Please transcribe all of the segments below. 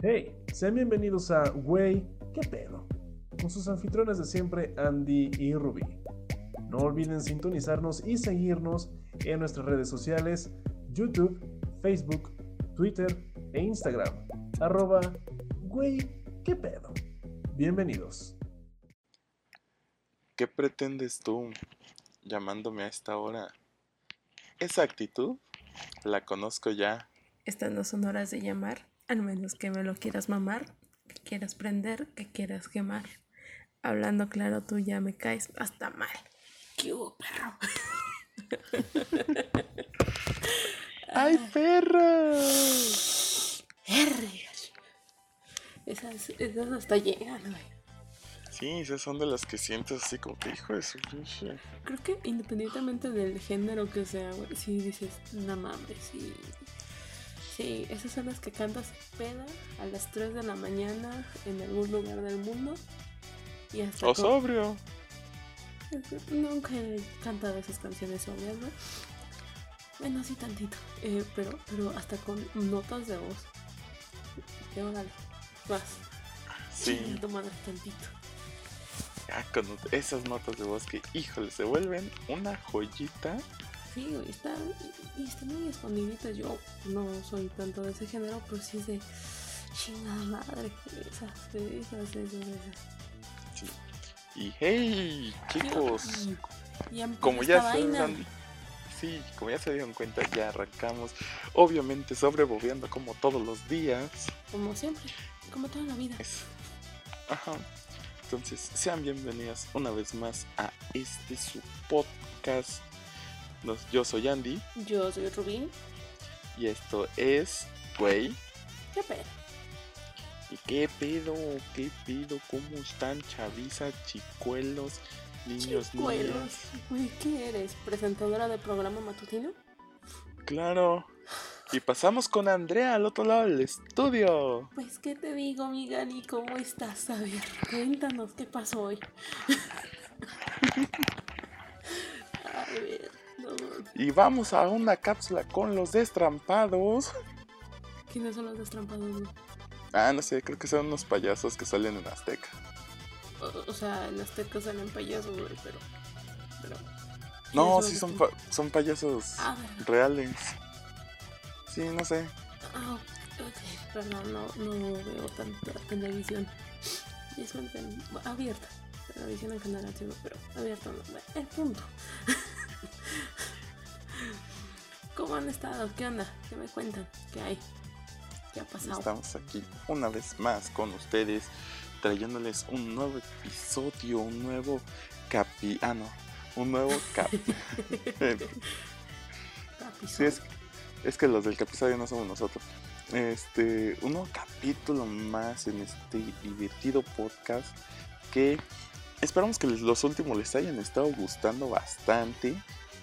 Hey, sean bienvenidos a Güey, ¿qué pedo? Con sus anfitriones de siempre, Andy y Ruby. No olviden sintonizarnos y seguirnos en nuestras redes sociales, YouTube, Facebook, Twitter e Instagram. Arroba, güey, ¿qué pedo? Bienvenidos. ¿Qué pretendes tú llamándome a esta hora? Esa actitud la conozco ya. Estas no son horas de llamar, al menos que me lo quieras mamar, que quieras prender, que quieras quemar. Hablando claro, tú ya me caes hasta mal. ¿Qué hubo, perro? ¡Ay, perro! Vergas. Esas, esas hasta llegan, güey. Sí, esas son de las que sientes así como que hijo de su pinche. Creo que independientemente del género que sea, güey, si dices, no mames, sí. Sí, esas son las que cantas peda a las 3 de la mañana en algún lugar del mundo. Y hasta O con- sobrio. Nunca he cantado esas canciones sobrias, ¿no? Bueno, sí tantito. Eh, pero, pero hasta con notas de voz. Que órale. Vas. Sí. Madre tantito. Ah, con esas notas de voz que, híjole, se vuelven una joyita. Sí, güey, están, y están muy escondiditas. Yo no soy tanto de ese género, pero sí es de chingada madre. Esas, esas, esas, esas. Sí. Y hey, chicos, como ya se sí, como ya se dieron cuenta, ya arrancamos. Obviamente sobreviviendo como todos los días. Como siempre, como toda la vida. Es- Ajá. Entonces, sean bienvenidas una vez más a este su podcast. Nos- yo soy Andy Yo soy Rubín. y esto es, güey. ¿Qué pedo? ¿Y qué pedo? ¿Qué pedo? ¿Cómo están chaviza, chicuelos, niños, Chicuelos. niñas? Güey, ¿qué eres? ¿Presentadora de programa matutino? Claro. Y pasamos con Andrea al otro lado del estudio. Pues, ¿qué te digo, mi Gani? ¿Cómo estás? A ver, cuéntanos qué pasó hoy. A ver. Y vamos a una cápsula con los destrampados. ¿Quiénes son los destrampados? Ah, no sé, creo que son unos payasos que salen en Azteca. O, o sea, en Azteca salen payasos, güey, pero. Pero. No, ¿quiénes sí son, pa- son payasos Ah, reales. Sí, no sé. Ah, ok. Perdón, no, no veo tanta televisión. Y es una abierta. Televisión en antiguo, pero abierta no. El punto. ¿Cómo han estado? ¿Qué onda? ¿Qué me cuentan? ¿Qué hay? ¿Qué ha pasado? Estamos aquí una vez más con ustedes, trayéndoles un nuevo episodio, un nuevo capi... Ah, no, un nuevo cap... sí, es, es que los del episodio no somos nosotros. Este, un nuevo capítulo más en este divertido podcast que esperamos que los últimos les hayan estado gustando bastante.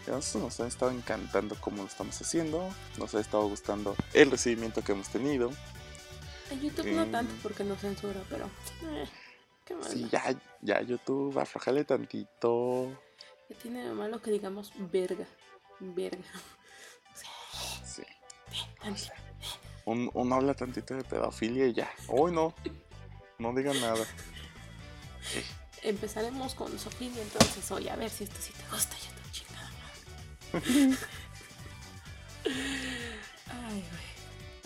Nos ha estado encantando cómo lo estamos haciendo, nos ha estado gustando el recibimiento que hemos tenido. En YouTube no Em, tanto porque no censura, pero. eh, qué malo. Sí, ya, ya YouTube, aflojale tantito. ¿Qué tiene de malo que digamos verga? Verga. Sí. Tantito. Un, un habla tantito de pedofilia y ya. Hoy no, no digan nada. Empezaremos con Sofía entonces hoy a ver si esto sí te gusta. Madre. Ay, güey.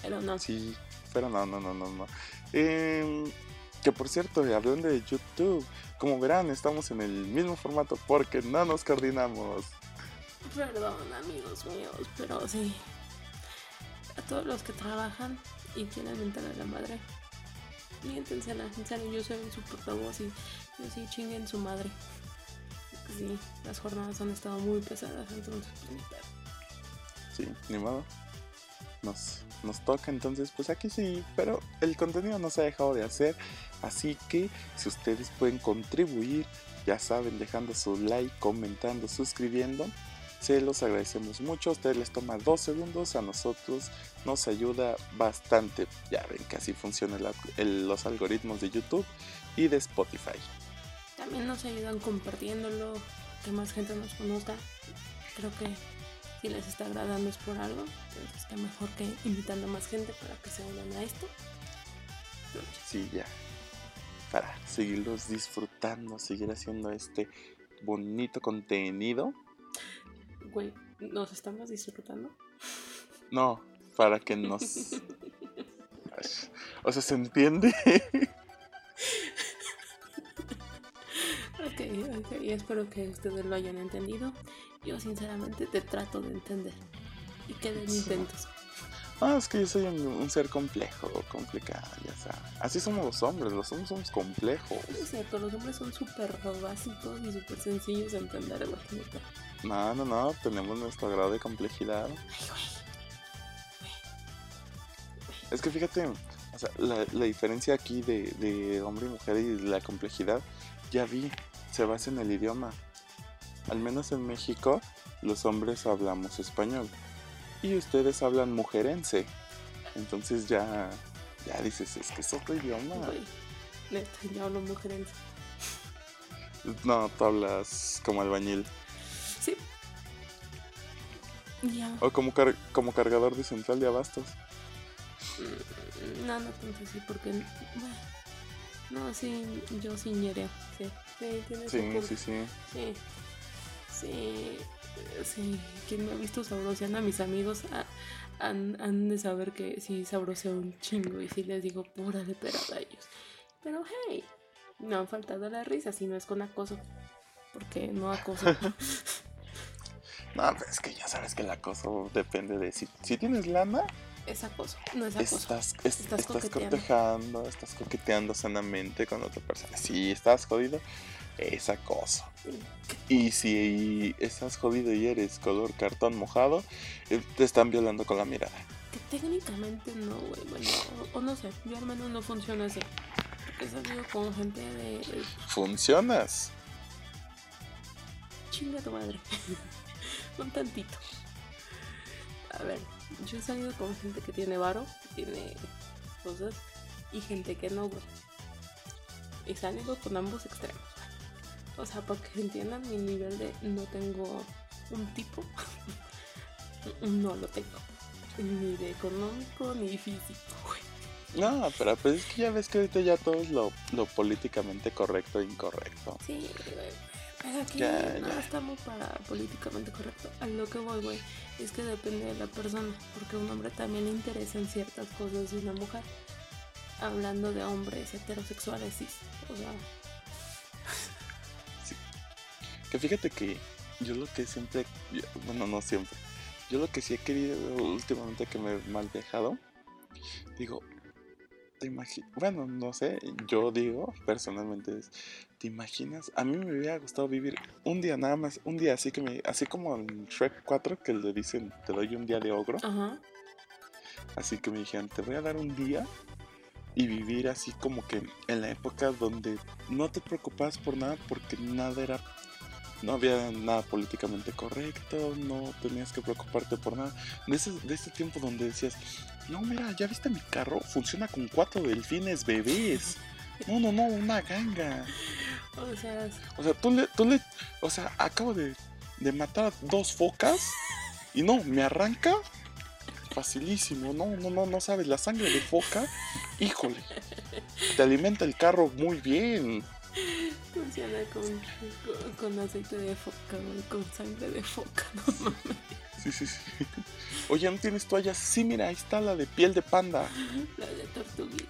Pero no. Sí, pero no, no, no, no, no. Em, que por cierto, hablando de YouTube, como verán, estamos en el mismo formato porque no nos coordinamos. Perdón, amigos míos, pero sí. A todos los que trabajan y quieren mentar a la madre, miéntensela. En serio, yo soy su portavoz y yo sí chinguen su madre. Sí, las jornadas han estado muy pesadas, entonces, pues ni. Sí, ni modo. Nos, nos toca entonces, pues aquí sí, pero el contenido no se ha dejado de hacer. Así que si ustedes pueden contribuir, ya saben, dejando su like, comentando, suscribiendo, se los agradecemos mucho. A ustedes les toma dos segundos, a nosotros nos ayuda bastante. Ya ven que así funcionan los algoritmos de YouTube y de Spotify. También nos ayudan compartiéndolo, que más gente nos conozca. Creo que si les está agradando es por algo. Entonces, qué mejor que invitando a más gente para que se unan a esto. sí, ya. Para seguirlos disfrutando, seguir haciendo este bonito contenido. Güey, ¿nos estamos disfrutando? No, para que nos... o sea, ¿se entiende? Ok, espero que ustedes lo hayan entendido. Yo sinceramente te trato de entender. Y queden intentos. Ah, es que yo soy un, ser complejo, complicado, ya sabes. Así somos los hombres, los hombres somos complejos. es cierto, los hombres son súper básicos y súper sencillos de entender, imagínate. No, no, no, tenemos nuestro grado de complejidad. Es que fíjate, o sea, la, diferencia aquí de, de hombre y mujer y la complejidad, ya vi, se basa en el idioma. Al menos en México, los hombres hablamos español y ustedes hablan mujerense. Entonces ya, ya dices, es que es otro idioma. neta, yo hablo mujerense. No, tú hablas como albañil. Sí. Ya. O como, como cargador de central de abastos. Mm, no, no tanto así, porque. no, sí, yo sí ñereo. Sí, sí, sí, sí, sí. Sí. Sí. Sí, quien me ha visto sabroseando a mis amigos han, de saber que sí sabroseo un chingo y sí les digo pura de perada a ellos. Pero hey, no han faltado la risa si no es con acoso. Porque no acoso. no, pues es que ya sabes que el acoso depende de si, si tienes lana. Es acoso, no es acoso. Estás, estás, coqueteando. estás coqueteando sanamente con otra persona. Si estás jodido, es acoso. Y si estás jodido y eres color cartón mojado, eh, te están violando con la mirada. Que técnicamente no, güey. Bueno, o, no sé, yo al menos no funciona así. Porque he salido con gente de. ¿Funcionas? Chinga tu madre. Un tantito. A ver, yo he salido con gente que tiene varo, que tiene cosas, y gente que no, güey. Y salido con ambos extremos. O sea, para que entiendan mi nivel de no tengo un tipo, no lo tengo. Ni de económico ni físico, güey. No, pero pues es que ya ves que ahorita ya todo es lo, políticamente correcto e incorrecto. Sí, güey. Pero aquí no estamos para políticamente correcto. A lo que voy, güey, es que depende de la persona. Porque a un hombre también le interesan ciertas cosas de una mujer. Hablando de hombres heterosexuales, sí. O sea, que fíjate que yo lo que siempre, bueno, no siempre, yo lo que sí he querido últimamente que me he mal dejado, digo, te imaginas, bueno, no sé, yo digo personalmente es, ¿te imaginas? A mí me hubiera gustado vivir un día nada más, un día así que me, así como en Shrek 4 que le dicen, te doy un día de ogro. Ajá. Así que me dijeron, te voy a dar un día y vivir así como que en la época donde no te preocupabas por nada porque nada era no había nada políticamente correcto, no tenías que preocuparte por nada. De ese, de ese tiempo donde decías, no, mira, ¿ya viste mi carro? Funciona con cuatro delfines bebés. No, no, no, una ganga. O sea, o sea tú le, tú le, o sea, acabo de, de matar dos focas y no, me arranca facilísimo. No, no, no, no sabes, la sangre de foca, híjole, te alimenta el carro muy bien. Funciona con, con, aceite de foca, con sangre de foca, no mames. Sí, sí, sí. Oye, ¿no tienes toallas? Sí, mira, ahí está la de piel de panda. La de tortuguita,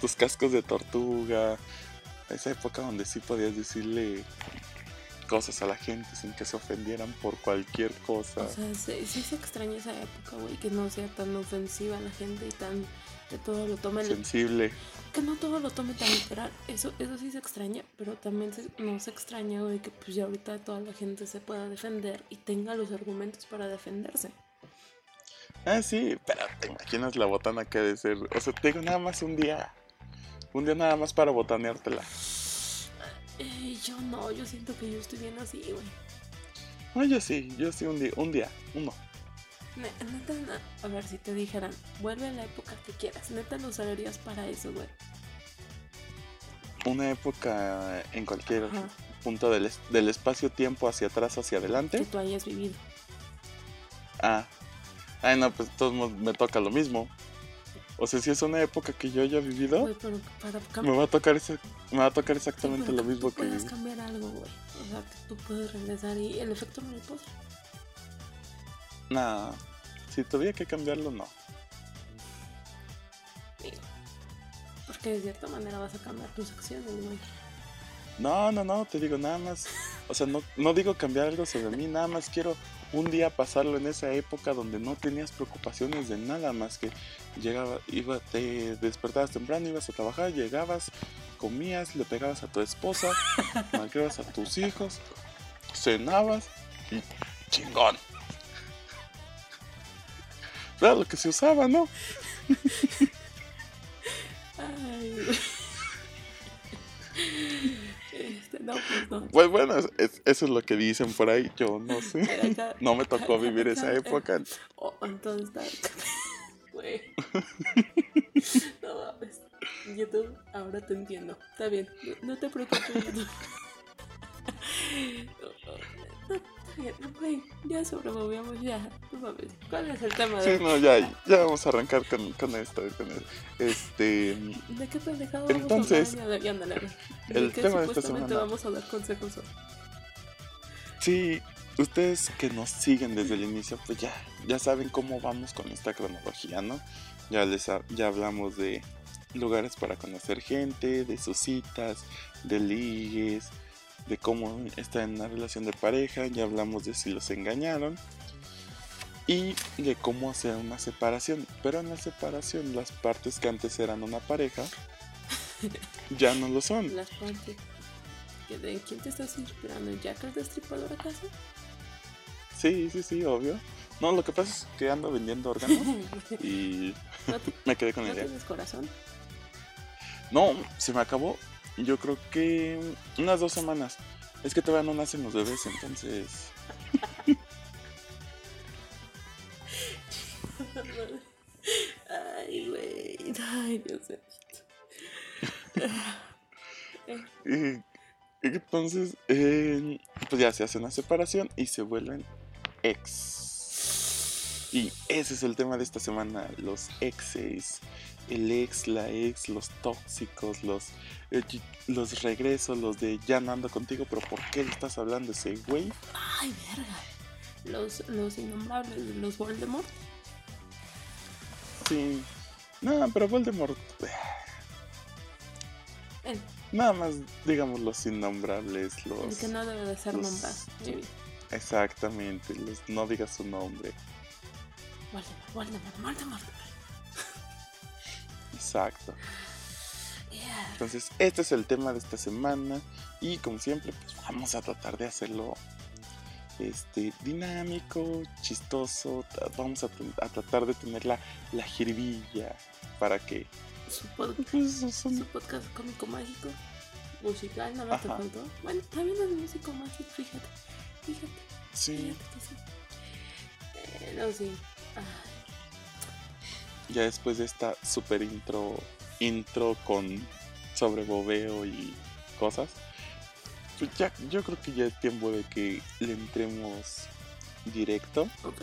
Tus cascos de tortuga. Esa época donde sí podías decirle cosas a la gente sin que se ofendieran por cualquier cosa. O sea, sí, sí se extraña esa época, güey, que no sea tan ofensiva a la gente y tan que todo lo tome sensible. Que no todo lo tome tan literal. Eso, eso sí se extraña, pero también se, no se extraña de que pues ya ahorita toda la gente se pueda defender y tenga los argumentos para defenderse. Ah, sí, pero te imaginas la botana que de ser. O sea, tengo nada más un día. Un día nada más para botaneártela. Eh, yo no, yo siento que yo estoy bien así, güey. No, yo sí, yo sí un día, un día, uno. Neta, a ver si te dijeran, vuelve a la época que quieras, neta lo usarías para eso, güey. Una época en cualquier punto del, del espacio-tiempo hacia atrás, hacia adelante. Que tú hayas vivido. Ah. Ay, no, pues todos me toca lo mismo. O sea, si es una época que yo haya vivido, Güey, pero para me va a tocar ese, me va a tocar exactamente lo mismo tú que puedes cambiar algo, güey. O sea, que tú puedes regresar y el efecto mariposa. Nah, si tuviera que cambiarlo, no. Digo, Porque de cierta manera vas a cambiar tus acciones, güey. No, no, no, te digo nada más. O sea, no, no digo cambiar algo sobre mí, nada más quiero un día pasarlo en esa época donde no tenías preocupaciones de nada más que llegaba, iba, te despertabas temprano, ibas a trabajar, llegabas, comías, le pegabas a tu esposa, marcabas a tus hijos, cenabas y chingón. Era lo que se usaba, ¿no? Ay, no, pues no. Pues bueno, es- es- eso es lo que dicen por ahí, yo no sé. Acá- No me tocó vivir esa época. Oh, entonces está. Güey. No mames. YouTube, ahora te entiendo. Está bien. No, no te preocupes, YouTube. No, no, bien, güey. Ya sobremovíamos, ya. ¿Cuál es el tema Sí, de no, ya, ya vamos a arrancar con, con esto. Con el- este, ¿De qué pendejado vamos Entonces, a hablar? Ya, ándale, ándale. el que tema de esta semana. vamos a dar consejos sí, ustedes que nos siguen desde el inicio, pues ya, ya saben cómo vamos con esta cronología, ¿no? Ya les ha- ya hablamos de lugares para conocer gente, de sus citas, de ligues, de cómo está en una relación de pareja, ya hablamos de si los engañaron y de cómo hacer una separación. Pero en la separación, las partes que antes eran una pareja ya no lo son. Las partes. ¿Que ¿De quién te estás inspirando? ¿En Jack el Destripador acaso? Sí, sí, sí, obvio. No, lo que pasa es que ando vendiendo órganos y ¿No, te- me quedé con no la idea. tienes corazón? No, se me acabó. Yo creo que unas dos semanas. Es que todavía no nacen los bebés, entonces. Ay, güey. Ay, Dios mío. Y- entonces, eh, pues ya se hace una separación y se vuelven ex. Y ese es el tema de esta semana: los exes. El ex, la ex, los tóxicos, los, eh, los regresos, los de ya no ando contigo, pero ¿por qué le estás hablando a ese güey? Ay, verga. Los, los innombrables, los Voldemort. Sí. No, pero Voldemort. El, Nada más, digamos, los innombrables, el los... que no debe de ser los- nombrado. Exactamente, los, no digas su nombre. Voldemort, Voldemort, Voldemort. Exacto. Yeah. Entonces, este es el tema de esta semana. Y como siempre, pues vamos a tratar de hacerlo este, dinámico, chistoso. Vamos a, a tratar de tener la, la jiribilla para que... Su, pod- Pues, su podcast cómico mágico. Musical, nada más te faltó. Bueno, también es músico mágico, fíjate. Fíjate, sí, fíjate que sí. Eh, no, sí. Ya después de esta super intro, intro con sobrebobeo y cosas, pues ya, yo creo que ya es tiempo de que le entremos directo. ok.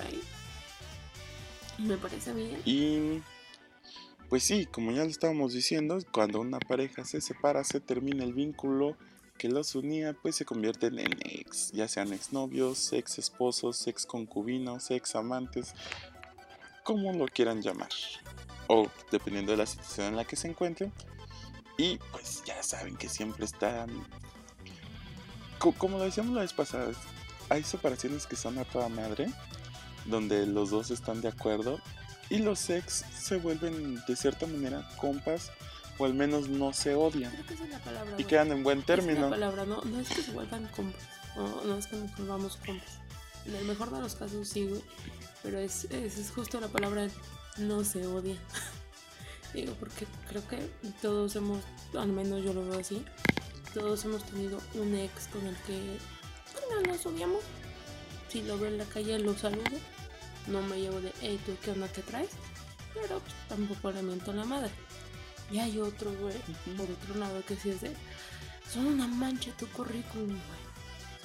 Me parece bien. Y pues sí, como ya lo estábamos diciendo, cuando una pareja se separa, se termina el vínculo que los unía, pues se convierten en ex, ya sean exnovios, ex esposos, ex concubinos, ex amantes, como lo quieran llamar, o dependiendo de la situación en la que se encuentren. Y pues ya saben que siempre están, co- como lo decíamos la vez pasada, hay separaciones que son a toda madre, donde los dos están de acuerdo y los ex se vuelven de cierta manera compas o al menos no se odian Creo que es la palabra. y quedan en buen Esa es la término. palabra, no, no es que se vuelvan compas. No, no es que nos volvamos compas. En el mejor de los casos sí, güey. Pero es, es, es justo la palabra no se odia. Digo, porque creo que todos hemos, al menos yo lo veo así, todos hemos tenido un ex con el que no nos odiamos. Si lo veo en la calle lo saludo. No me llevo de, hey, tú qué onda que traes. Pero pues, tampoco le miento a la madre. Y hay otro, güey, por otro lado, que sí es de, son una mancha tu currículum, güey.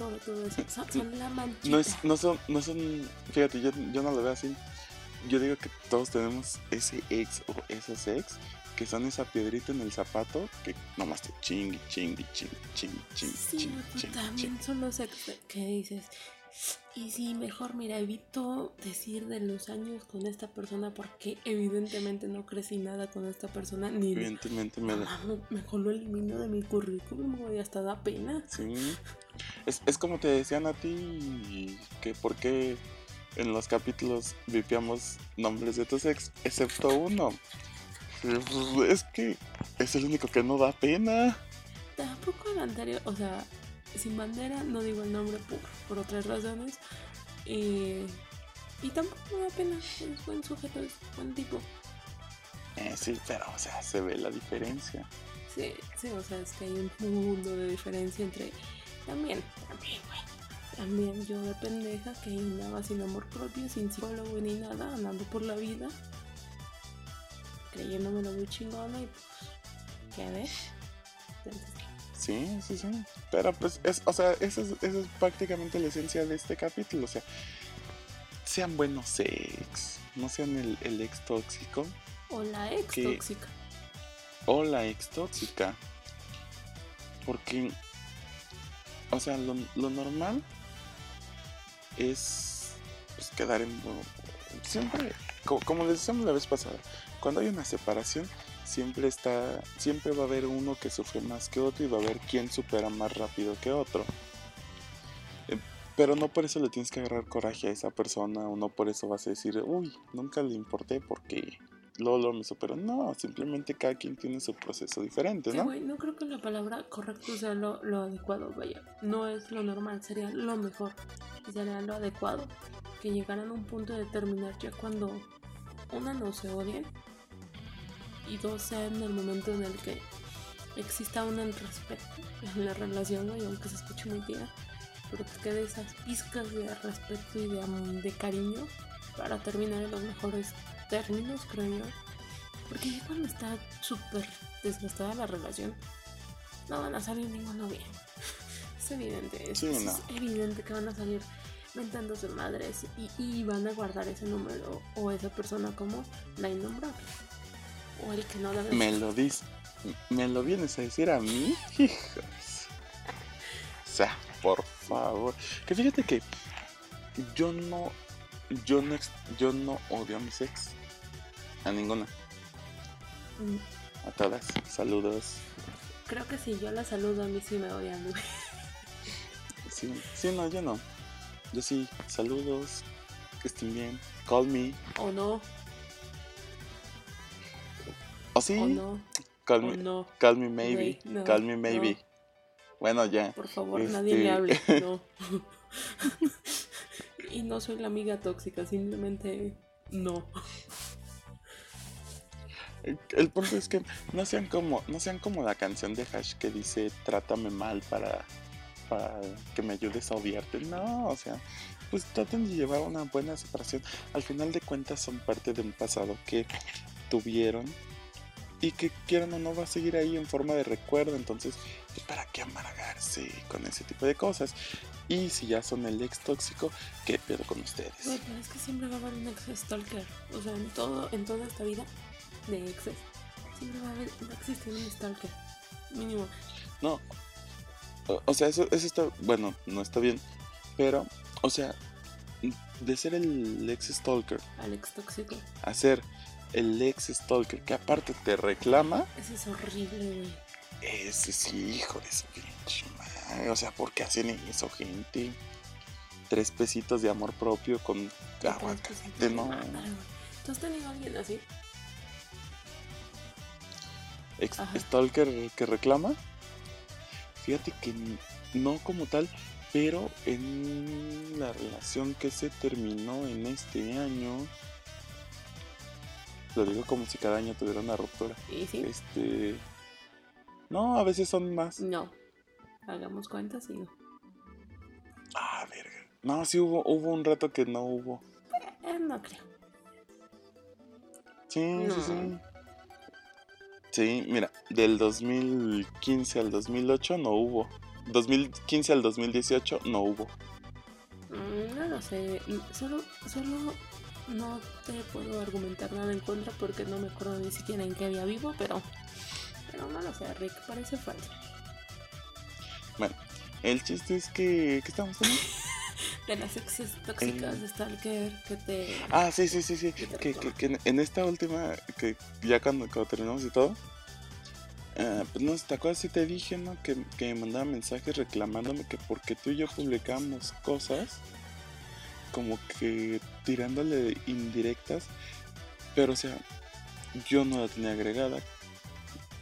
Sobre todo eso, son, son la manchita. No, es, no, son, no son, fíjate, yo, yo no lo veo así. yo digo que todos tenemos ese ex o esos ex que son esa piedrita en el zapato que nomás te chingui, chingui, chingui, chingui, chingui, Sí, chingui, pues chingui, también son los ex que dices. Y sí, mejor, mira, evito decir de los años con esta persona porque evidentemente no crecí nada con esta persona ni Evidentemente me da. Ah, mejor lo elimino de mi currículum, güey, hasta da pena. Sí. Es, es como te decían a ti que por qué en los capítulos vipiamos nombres de tus ex, excepto uno. Pues, Es que es el único que no da pena. Tampoco el anterior, o sea, sin bandera, no digo el nombre por, por otras razones. eh, y tampoco me da pena, es buen sujeto, es buen tipo. Eh, sí, pero o sea, se ve la diferencia. Sí, sí, o sea, es que hay un mundo de diferencia entre. También, también, güey. También yo de pendeja que andaba sin amor propio, sin psicólogo ni nada, andando por la vida, creyéndome lo muy chingona y pues, ¿qué ves? Sí, sí, sí. Pero pues, es, o sea, esa es, esa es prácticamente la esencia de este capítulo. O sea, sean buenos ex, no sean el, el ex tóxico O la ex Que- tóxica. o la ex tóxica. Porque, o sea, lo, normal es pues, quedar en... Siempre, co- como les decíamos la vez pasada, cuando hay una separación, siempre está, siempre va a haber uno que sufre más que otro y va a haber quien supera más rápido que otro. Eh, Pero no por eso le tienes que agarrar coraje a esa persona o no por eso vas a decir, uy, nunca le importé porque Lolo me superó. No, simplemente cada quien tiene su proceso diferente, Sí, ¿no? no creo que la palabra correcto sea lo, lo adecuado, vaya. No es lo normal, sería lo mejor. Sería lo adecuado. Que llegaran a un punto de terminar ya cuando una no se odien y dos sea en el momento en el que exista un respeto en la relación, güey, aunque se escuche muy tía, pero que quede esas pizcas de respeto y de, de cariño para terminar en los mejores términos, creo yo. Porque ya cuando está súper desgastada la relación, no van a salir ninguno bien. Es evidente, es, Sí, es no. evidente que van a salir mentándose madres y, y van a guardar ese número o esa persona como la innombrable. O el que no debe Me lo dis, me lo vienes a decir a mí, hijos. O sea, por favor. Que fíjate que yo no, yo no, yo no odio a mis ex. A ninguna. Mm, A todas. Saludos. Creo que si yo la saludo a mí sí me odian, güey. Sí, sí, no, yo no. Yo sí, saludos. Que estén bien. Call me. O no, O sí, o no, call me. no. Call me maybe. No, call me maybe. no. Bueno, ya. Por favor, Este- nadie me hable. No. y no soy la amiga tóxica, simplemente no. El, punto es que no sean como, no sean como la canción de Hash que dice trátame mal para, para que me ayudes a odiarte. No, o sea, pues traten de llevar una buena separación. Al final de cuentas son parte de un pasado que tuvieron y que quieran o no va a seguir ahí en forma de recuerdo. Entonces, pues para qué amargarse con ese tipo de cosas. Y si ya son el ex tóxico, ¿qué pedo con ustedes? Pero es que siempre va a haber un ex stalker. O sea, en toda esta vida de exes, siempre va a haber, va a existir un stalker. Mínimo. No. O, o sea, eso, eso está. Bueno, no está bien. Pero, o sea, de ser el ex stalker Al ex tóxico. a ser el ex stalker que aparte te reclama, Ese es horrible, güey. ese sí, hijo de su pinche madre. O sea, ¿por qué hacen eso, gente? Tres pesitos de amor propio con aguacate, no. ¿Tú has tenido a alguien así? Ex stalker que reclama. Fíjate que no como tal, pero en la relación que se terminó en este año. Lo digo como si cada año tuviera una ruptura. ¿Y sí? Este. No, a veces son más. No. Hagamos cuentas y no. Ah, verga. No, sí hubo, hubo un rato que no hubo. Eh, no creo. Sí, No. sí, sí. Sí, mira, del 2015 al 2008 no hubo. 2015 al 2018 no hubo. Mm, No lo sé. Solo, solo no te puedo argumentar nada en contra porque no me acuerdo ni siquiera en qué día vivo, pero, pero no lo sé, Rick, parece falso. Bueno, el chiste es que. ¿Qué estamos hablando? De las exes tóxicas de Stalker que te. Ah, sí, sí, sí, sí. Que Que, en- esta última, que ya cuando, cuando terminamos y todo, ah, pues no ¿te acuerdas si te dije, no? Que, que me mandaba mensajes reclamándome que porque tú y yo publicamos cosas, como que tirándole indirectas, pero o sea, yo no la tenía agregada,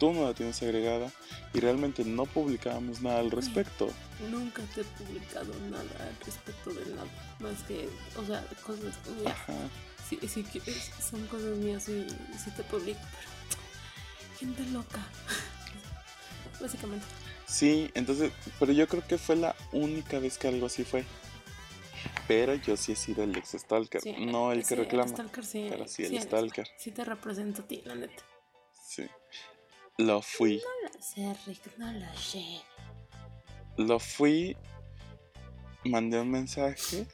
tú no la tienes agregada, y realmente no publicábamos nada al respecto. Nunca te he publicado nada al respecto de nada. Más que, o sea, cosas mías. Ajá. Si, si quieres, son cosas mías y si te publico, pero. Gente loca. Básicamente. Sí, entonces, pero yo creo que fue la única vez que algo así fue. Pero yo sí he sido el ex stalker, Sí, no el que sí, reclama, stalker, sí, pero sí el stalker. Sí te represento a ti, la neta. Sí. Lo fui, No lo sé, Rick, no lo sé. lo fui, mandé un mensaje,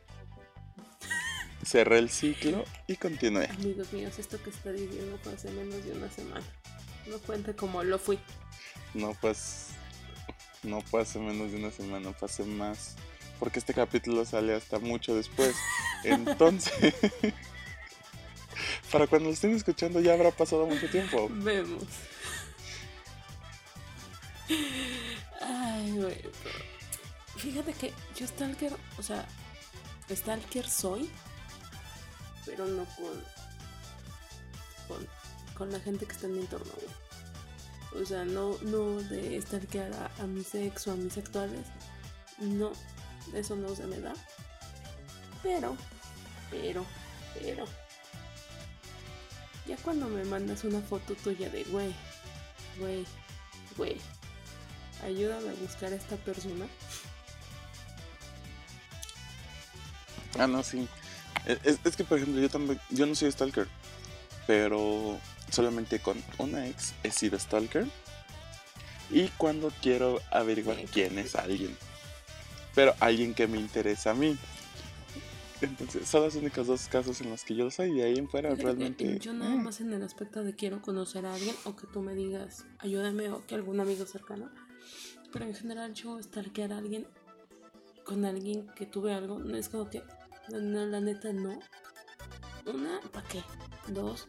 cerré el ciclo y continué. Amigos míos, esto que está diciendo fue hace menos de una semana. No cuenta como lo fui. No pues, no fue hace menos de una semana, fue hace más. Porque este capítulo sale hasta mucho después. Entonces, para cuando lo estén escuchando ya habrá pasado mucho tiempo. Vemos. Ay, güey. Fíjate que yo Stalker, o sea, Stalker soy, pero no con, con, la gente que está en mi entorno, güey. O sea, no, no de stalkear a, a mis ex o a mis actuales. No, eso no se me da. Pero, pero, pero. Ya cuando me mandas una foto tuya de, güey, güey, güey, ayúdame a buscar a esta persona. Ah, no, sí. Es, que, por ejemplo, yo también, yo no soy stalker, pero solamente con una ex he sido stalker. Y cuando quiero averiguar quién es alguien. Pero alguien que me interesa a mí. Entonces, son los únicos dos casos en los que yo lo soy. Y de ahí en fuera realmente... Yo nada eh, más en el aspecto de quiero conocer a alguien o que tú me digas, ayúdame o que algún amigo cercano. Pero en general yo stalkear a alguien con alguien que tuve algo, no es como que, no, la neta no. Una, ¿para qué? Dos,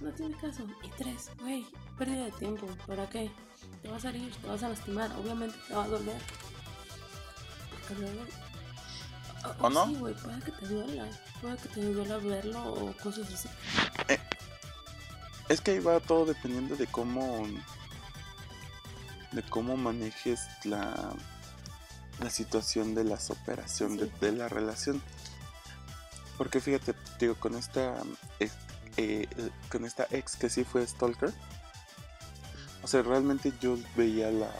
no tiene caso. Y tres, güey, pérdida de tiempo, ¿para qué? Te vas a herir, te vas a lastimar, obviamente te va a doler. Porque luego... ¿O no? Sí, güey, puede que te duela, puede que te duela verlo o cosas así. Es que ahí va todo dependiendo de cómo. De cómo manejes la. la situación de las operación de, Sí. de la relación. Porque fíjate, digo, con esta. ex, eh, con esta ex que sí fue Stalker. O sea, realmente yo veía la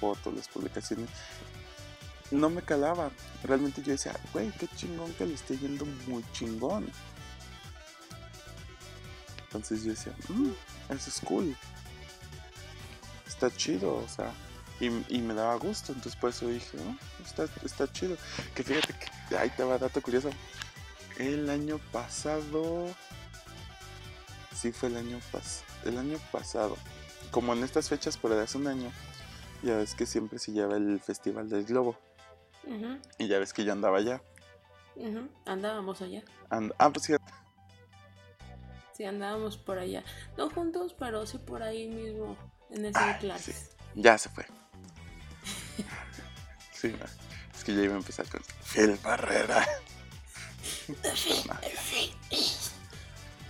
foto, las publicaciones. No me calaba. Realmente yo decía, güey, qué chingón que le esté yendo muy chingón. Entonces yo decía, "Mm, eso es cool. Está chido, o sea. Y, y me daba gusto, entonces por eso dije, "Oh, está, está chido. Que fíjate que, ahí te va dato curioso. El año pasado, sí fue el año pasado, el año pasado, como en estas fechas por hace un año, ya ves que siempre se lleva el Festival del Globo. Y ya ves que yo andaba allá. Andábamos allá. And- ah, pues sí, Sí, andábamos por allá. No juntos, pero sí por ahí mismo, en ese Ah, clases. Ya se fue. Sí, no, es que ya iba a empezar con Phil Barrera. No.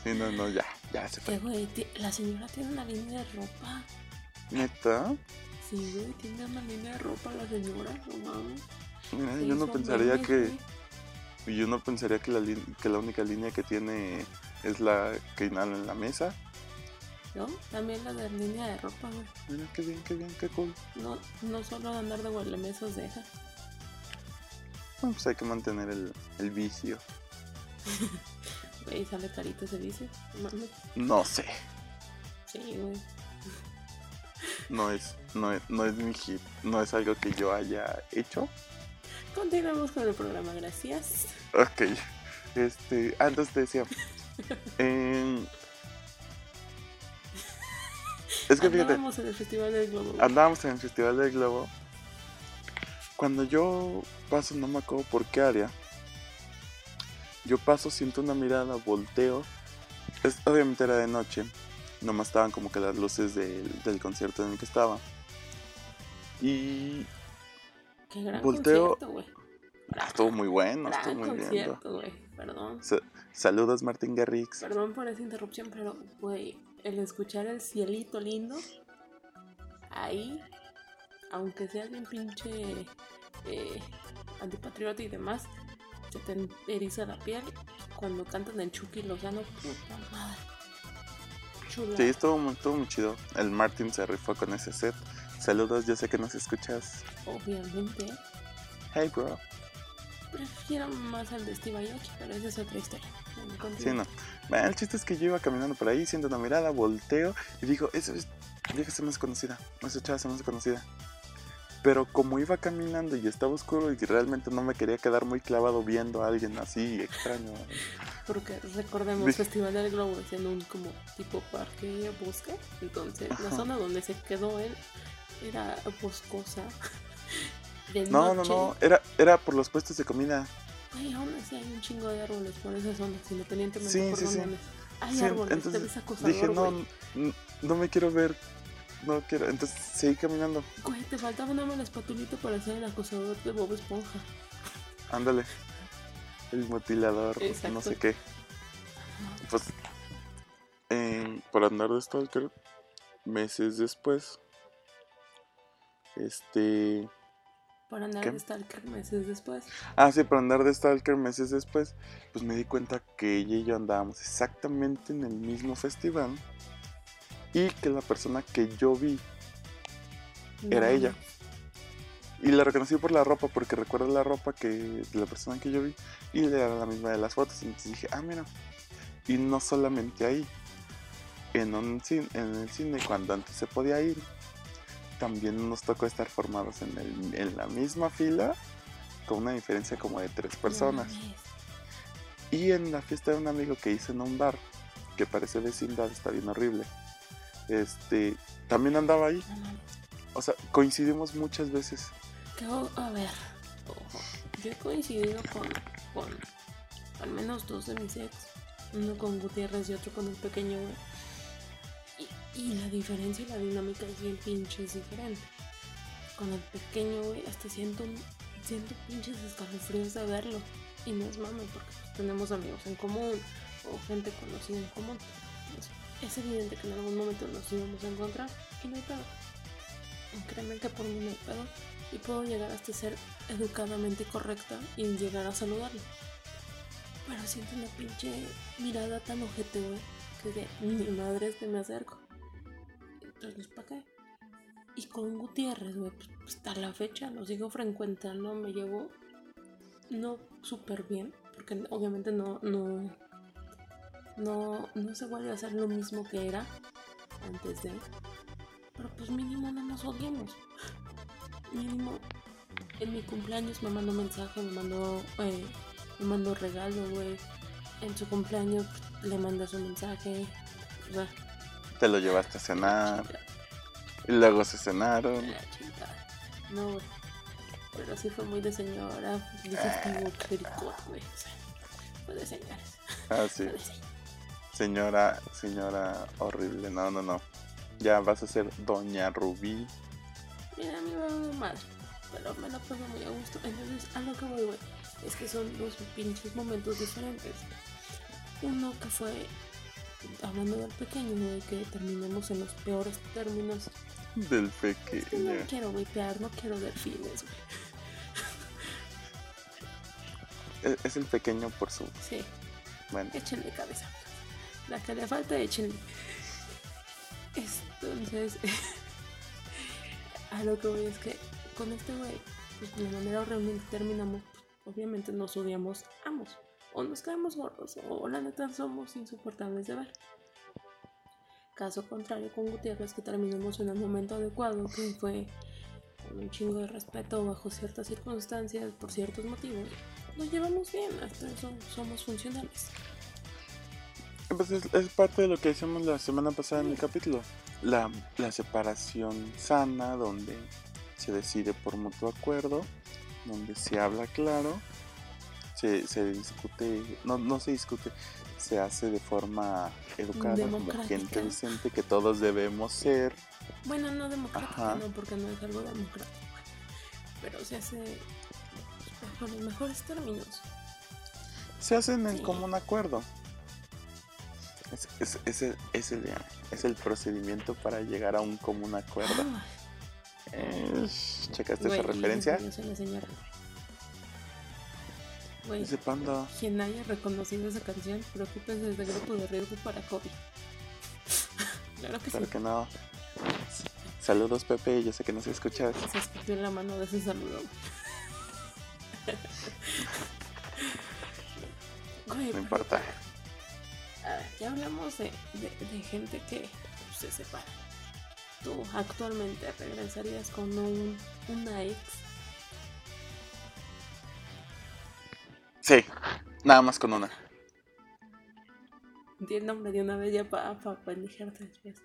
Sí, no, no, ya, ya se fue. güey, la señora tiene una línea de ropa. Neta, Sí, güey, tiene una línea de ropa la señora, no mira, yo no pensaría que, yo no pensaría que la, que la única línea que tiene es la que inhala en la mesa. ¿No? También la de línea de ropa, güey. Mira, qué bien, qué bien, qué cool. No, no solo de andar de gualemesas deja. Bueno, pues hay que mantener el, el vicio. Güey, sale carita ese vicio. No mames. No sé, Sí, güey. no es, no es, no es mi hit, no es algo que yo haya hecho. Continuamos con el programa, gracias. Ok. Este, entonces te decía. em, es que fíjate, Andábamos en el Festival del Globo. güey. andábamos en el Festival del Globo. Cuando yo paso, no me acuerdo por qué área. Yo paso, siento una mirada, volteo. Es, obviamente era de noche. Nomás estaban como que las luces del, del concierto en el que estaba. Y Qué gran volteo- concierto, ah, estuvo muy bueno, Gran estuvo muy bien. Perdón. Sa- saludos Martín Garrix. Perdón por esa interrupción, pero, güey, el escuchar el cielito lindo, ahí, aunque seas bien pinche eh, antipatriota y demás, se te eriza la piel cuando cantan el Chucky Lozano, puta madre. Chula. Sí, estuvo muy, estuvo muy chido. El Martín se rifó con ese set. Saludos, yo sé que nos escuchas. Obviamente, Hey, bro. Prefiero más al de Steve Aoki, pero esa es otra historia. Sí, no. Bueno, el chiste es que yo iba caminando por ahí, siento una mirada, volteo y digo, esa es, vieja se me hace conocida, esa chava se me hace conocida. Pero como iba caminando y estaba oscuro y realmente no me quería quedar muy clavado viendo a alguien así extraño. Porque recordemos, Vi- Festival del Globo es en un como tipo parque bosque. Entonces, la Ajá. zona donde se quedó él era boscosa. De No, no, noche. no, era, era por los puestos de comida. Ay, aún así hay un chingo de árboles por esa zona, independientemente Sí, por sí, sí. Hay Sí, árboles, te entonces ves acosador, Dije, no, güey. n- no me quiero ver, no quiero, entonces seguí caminando. Güey, te faltaba una mala espatulita para ser el acosador de Bob Esponja. Ándale. El mutilador, no Exacto. sé qué. Pues, eh, por andar de Stalker, meses después, este. Por andar ¿Qué? de Stalker meses después. Ah, sí, por andar de Stalker meses después, pues me di cuenta que ella y yo andábamos exactamente en el mismo festival. Y que la persona que yo vi Era ella. Y la reconocí por la ropa, porque recuerdo la ropa que de la persona que yo vi y era la misma de las fotos. Entonces dije, ah, mira. Y no solamente ahí. En, un cine, en el cine, cuando antes se podía ir, también nos tocó estar formados en, el- en la misma fila, con una diferencia como de tres personas. Y en la fiesta de un amigo que hice en un bar, que parece vecindad, está bien horrible. Este, también andaba ahí. O sea, coincidimos muchas veces. Oh, a ver, ojo, yo he coincidido con, con al menos dos de mis ex, uno con Gutiérrez y otro con el pequeño, güey. Y, la diferencia y la dinámica es bien pinches diferente. Con el pequeño, güey, hasta siento, siento pinches escalofríos de verlo. Y no es mame, porque tenemos amigos en común o gente conocida en común. Es evidente que en algún momento nos íbamos a encontrar y no hay pedo. Créeme que por mí no hay pedo y puedo llegar hasta ser educadamente correcta y llegar a saludarlo. Pero siento una pinche mirada tan ojete, güey, que de mi madre es que me acerco. Entonces, ¿para qué? Y con Gutiérrez, güey, pues hasta la fecha lo sigo frecuentando, me llevo no súper bien, porque obviamente no, no, no, no se vuelve a hacer lo mismo que era antes de, pero pues mínimo no nos odiamos. Mínimo en mi cumpleaños me mandó mensaje, me mandó, eh, me mandó regalo, güey. En su cumpleaños pues, le mandé su mensaje. O sea, Te lo llevaste a cenar. Y luego se cenaron. No, güey. Pero sí fue muy de señora, digestivo, clericot, güey. O sea, fue de señores. Ah, sí. Señora, señora horrible. No, no, no. Ya vas a ser Doña Rubí. Mira, a mí me va mal, pero me lo paso muy a gusto. Entonces, a lo que voy, güey, es que son dos pinches momentos diferentes. Uno que fue, hablando del pequeño, güey, que terminamos en los peores términos. Del Es que no pequeño. quiero vipear, no quiero delfines, güey. Es, es el pequeño por su. Sí, Bueno, échenle cabeza. La que le falta, échenle. Entonces, a lo que voy es que con este güey, pues de manera horrible terminamos, pues, obviamente nos odiamos ambos. O nos quedamos gordos, o la neta somos insoportables de ver. Caso contrario con Gutiérrez, que terminamos en el momento adecuado, que fue con un chingo de respeto bajo ciertas circunstancias, por ciertos motivos. nos llevamos bien, hasta eso somos funcionales. Pues es, es parte de lo que decíamos la semana pasada en el capítulo. La, la separación sana, donde se decide por mutuo acuerdo, donde se habla claro, se, se discute, no, no se discute, se hace de forma educada, como gente decente que todos debemos ser. Bueno, no democrática, Ajá. no, porque no es algo democrático. Pero se hace bajo los mejores términos. Se hacen en Sí. común acuerdo. Es, es- es el, es el- es el procedimiento para llegar a un común acuerdo. Ah, Eh, ¿Checaste esa referencia? Güey, Dice Panda. quien haya reconocido esa canción, preocúpense de grupo de riesgo para COVID. claro que Claro sí. que no. Saludos Pepe, yo sé que nos escuchas. Se escupió en la mano de ese saludo. Güey, No importa. A ver, ya hablamos de, de- de gente que se separa. ¿Tú actualmente regresarías con un, una ex? Sí, nada más con una. Di el nombre de una vez ya para pa, pendejarte después.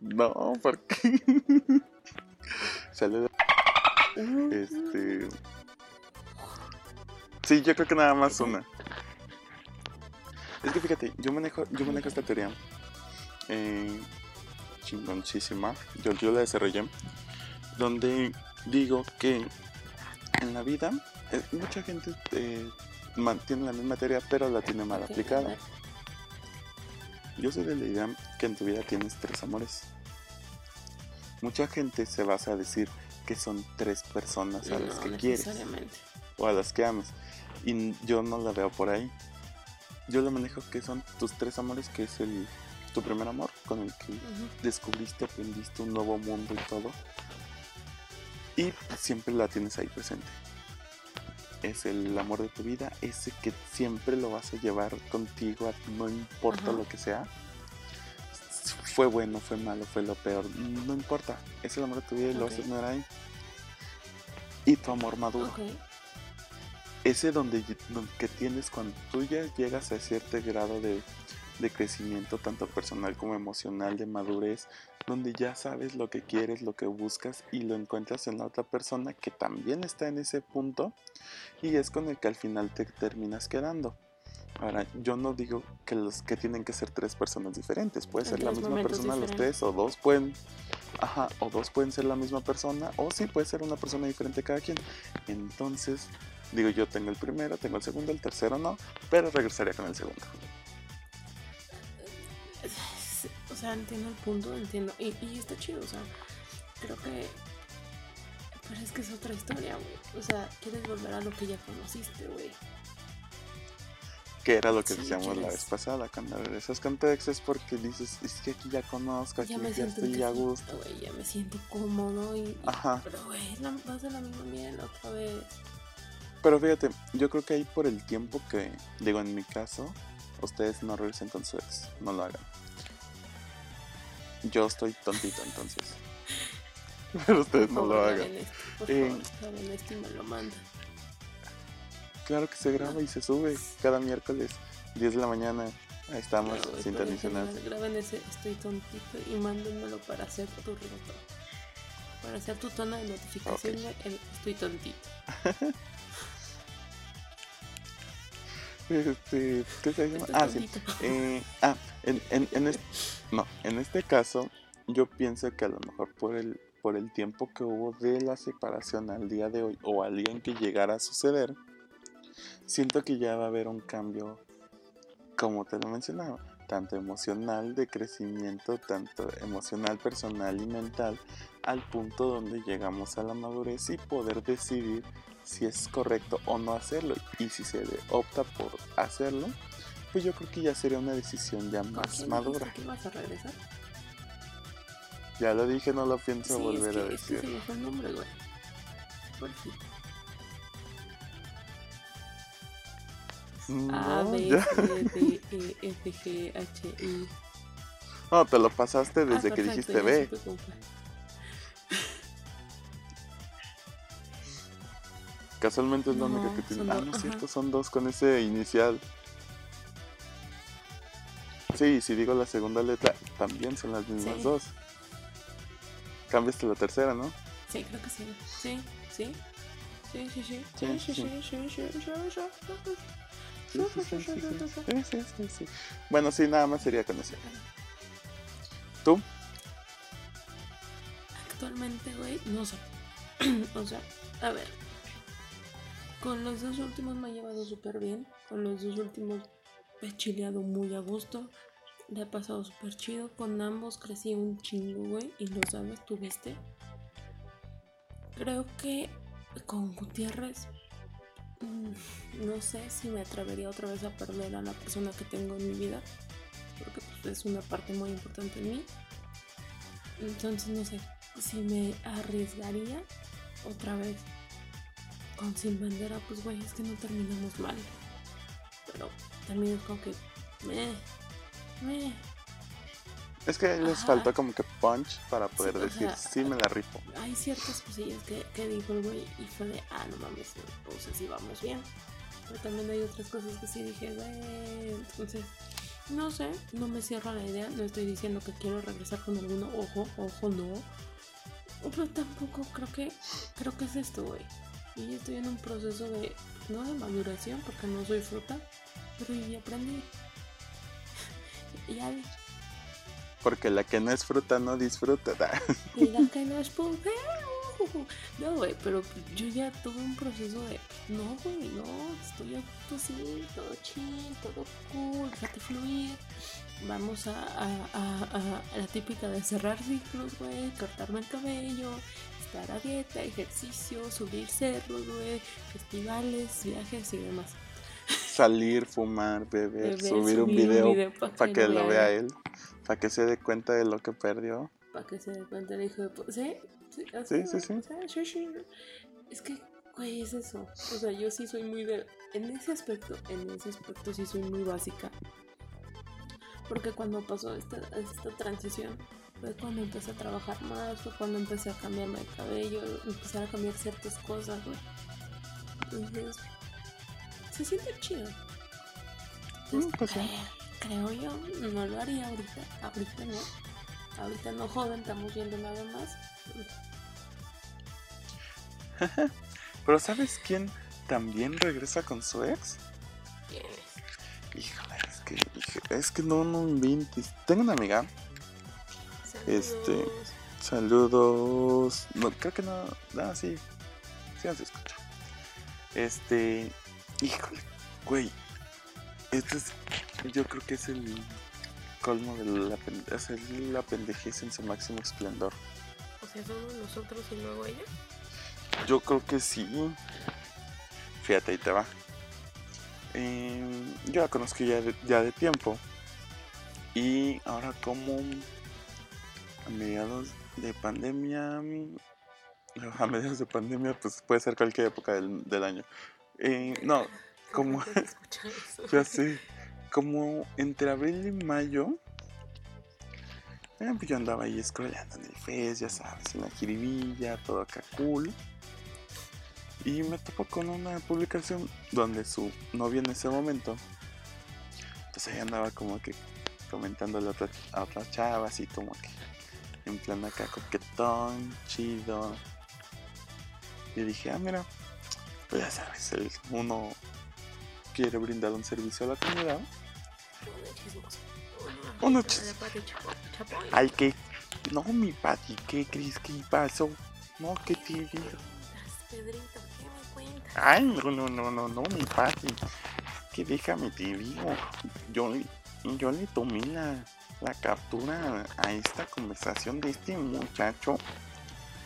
No, porque. Saludos. Este. Sí, yo creo que nada más una. Es que fíjate, yo manejo, yo manejo esta teoría. Eh, chingoncísima. Yo, yo la desarrollé. Donde digo que en la vida eh, mucha gente eh, mantiene la misma teoría, pero la tiene mal aplicada. Yo soy de la idea que en tu vida tienes tres amores. Mucha gente se basa a decir que son tres personas a las que quieres o a las que ames. Y yo no la veo por ahí. Yo lo manejo que son tus tres amores, que es el tu primer amor, con el que descubriste, aprendiste un nuevo mundo y todo. Y siempre la tienes ahí presente. Es el amor de tu vida, ese que siempre lo vas a llevar contigo, no importa Ajá. lo que sea. Fue bueno, fue malo, fue lo peor, no importa. Es el amor de tu vida y lo vas a tener ahí. Y tu amor maduro ese donde, ll- don- que tienes cuando tú ya llegas a cierto grado de, de crecimiento, tanto personal como emocional, de madurez, donde ya sabes lo que quieres, lo que buscas y lo encuentras en la otra persona que también está en ese punto y es con el que al final te terminas quedando. Ahora, yo no digo que los que tienen que ser tres personas diferentes, puede En ser la misma persona los tres o dos pueden, ajá, o dos pueden ser la misma persona o sí puede ser una persona diferente cada quien. Entonces, Digo, yo tengo el primero, tengo el segundo, el tercero no, pero regresaría con el segundo. Sea, entiendo el punto, entiendo. Y, y está chido, o sea, creo que. Pero es que es otra historia, güey. O sea, quieres volver a lo que ya conociste, güey. Que era lo que Sí, decíamos la vez pasada, cuando regresas con tu ex es porque dices, es que aquí ya conozco, aquí Ya me ya estoy a gusto. güey. Ya me siento cómodo y. y- Ajá. Pero, güey, es la- va a la misma miel otra vez. Pero fíjate, yo creo que ahí por el tiempo que, digo, en mi caso, ustedes no regresen con su ex, no lo hagan. Yo estoy tontito entonces. Pero ustedes no lo hagan. Por Eh, favor, graben esto y me lo mandan. Claro que se graba y se sube cada miércoles, 10 de la mañana. Ahí estamos, Claro, general, Graben ese estoy tontito y mándenmelo para hacer tu reto. Para hacer tu tono de notificación Ok. de el estoy tontito. Este, ¿Qué se llama? Estoy Ah, sí. Eh, ah, en, en, en este, no, en este caso, yo pienso que a lo mejor por el, por el tiempo que hubo de la separación al día de hoy, o al día en que llegara a suceder, siento que ya va a haber un cambio, como te lo mencionaba, tanto emocional de crecimiento, tanto emocional, personal y mental, al punto donde llegamos a la madurez y poder decidir si es correcto o no hacerlo. Y si se opta por hacerlo, pues yo creo que ya sería una decisión ya ¿Con más madura. que ibas a regresar? Ya lo dije, no lo pienso Sí, volver es a que, es que decir. se me fue el nombre, güey. Por fin. A, No, B, ya. C, D, E, F, G, H, I. No, te lo pasaste desde Ah, que perfecto, dijiste B. Casualmente es la No, única que tiene. Ah, no es cierto, son dos con ese inicial. Sí, si digo la segunda letra, también son las mismas sí. dos. Cambiaste la tercera, ¿no? Sí, creo que sí. Sí, sí. Sí, sí, sí. Sí, sí, sí. sí, sí, sí, sí. Bueno, sí, nada más sería con eso. ¿Tú? Actualmente, güey, no sé. o sea, a ver. Con los dos últimos me ha llevado súper bien. Con los dos últimos he chileado muy a gusto. Le he pasado súper chido. Con ambos crecí un chingo, güey. Y lo sabes, tú viste. Creo que con Gutiérrez. mm, No sé si me atrevería otra vez a perder a la persona que tengo en mi vida. Porque pues, es una parte muy importante en mí. Entonces no sé si me arriesgaría otra vez con Sin Bandera, pues güey, es que no terminamos mal. Pero es como que meh, Es que les Ajá. faltó como que punch para poder Sí, o decir, sea, sí me la rifo. Hay ciertas cosillas que, que dijo el güey y fue de, ah, no mames, o sea, sí vamos bien. Pero también hay otras cosas que sí dije, güey, entonces, no sé, no me cierro a la idea, no estoy diciendo que quiero regresar con alguno, ojo, ojo, no. Pero tampoco creo que, creo que es esto, güey. Y estoy en un proceso de, no de maduración, porque no soy fruta, pero y aprendí. Y Porque la que no es fruta no disfruta. y la que no es puta. No, güey, pero yo ya tuve un proceso de, no, güey, no, estoy así, todo chill, todo cool, déjate fluir. Vamos a, a, a- a- a la típica de cerrar ciclos, güey, cortarme el cabello, estar a dieta, ejercicio, subir cerros, güey, festivales, viajes y demás. Salir, fumar, beber, Beber, subir un video pa' para que lo vea él, para que se dé cuenta de lo que perdió. Para que se dé cuenta el hijo de pu- ¿Sí? Sí, Sí, así, sí, sí. sí, sí. Es que, güey, es eso. O sea, yo sí soy muy de. En ese aspecto, en ese aspecto sí soy muy básica. Porque cuando pasó esta, esta transición, fue cuando empecé a trabajar más, fue cuando empecé a cambiarme el cabello, empezar a cambiar ciertas cosas, güey. Entonces, se siente chido. Entonces, Mm, pues sí. creo, yo, no lo haría ahorita. Ahorita no. Ahorita no joven, estamos viendo nada más. Pero ¿sabes quién también regresa con su ex? ¿Quién es? Híjole, es que, es que no, no inventes. Tengo una amiga, Este, Saludos. No, creo que no. Ah, sí. Sí, se escucha. Este. Híjole, güey. Este es. Yo creo que es el colmo de la, es el- la pendejez en su máximo esplendor. O sea, somos nosotros y luego ella. Yo creo que sí. Fíjate, ahí te va. Eh, yo la conozco ya de, ya de tiempo. Y ahora como a mediados de pandemia... A mediados de pandemia, pues puede ser cualquier época del, del año. Eh, no, como... Ya sé. Como entre abril y mayo. eh, pues yo andaba ahí scrollando en el Face, ya sabes, en la jiribilla, todo acá cool. Y me topo con una publicación donde su novia en ese momento, pues ahí andaba como que comentándole a otra, a otra chava, así como que en plan acá coquetón, chido. Y dije, ah, mira, pues ya sabes, el, uno quiere brindar un servicio a la comunidad. Uno. Ay, que. No, mi Pati, ¿qué crees que pasó? No, que te digo. Pedrito, ¿qué me cuentas? Ay, no, no, no, no, no, mi Pati. Que déjame te digo. Yo, le- yo le tomé la, la captura a esta conversación de este muchacho.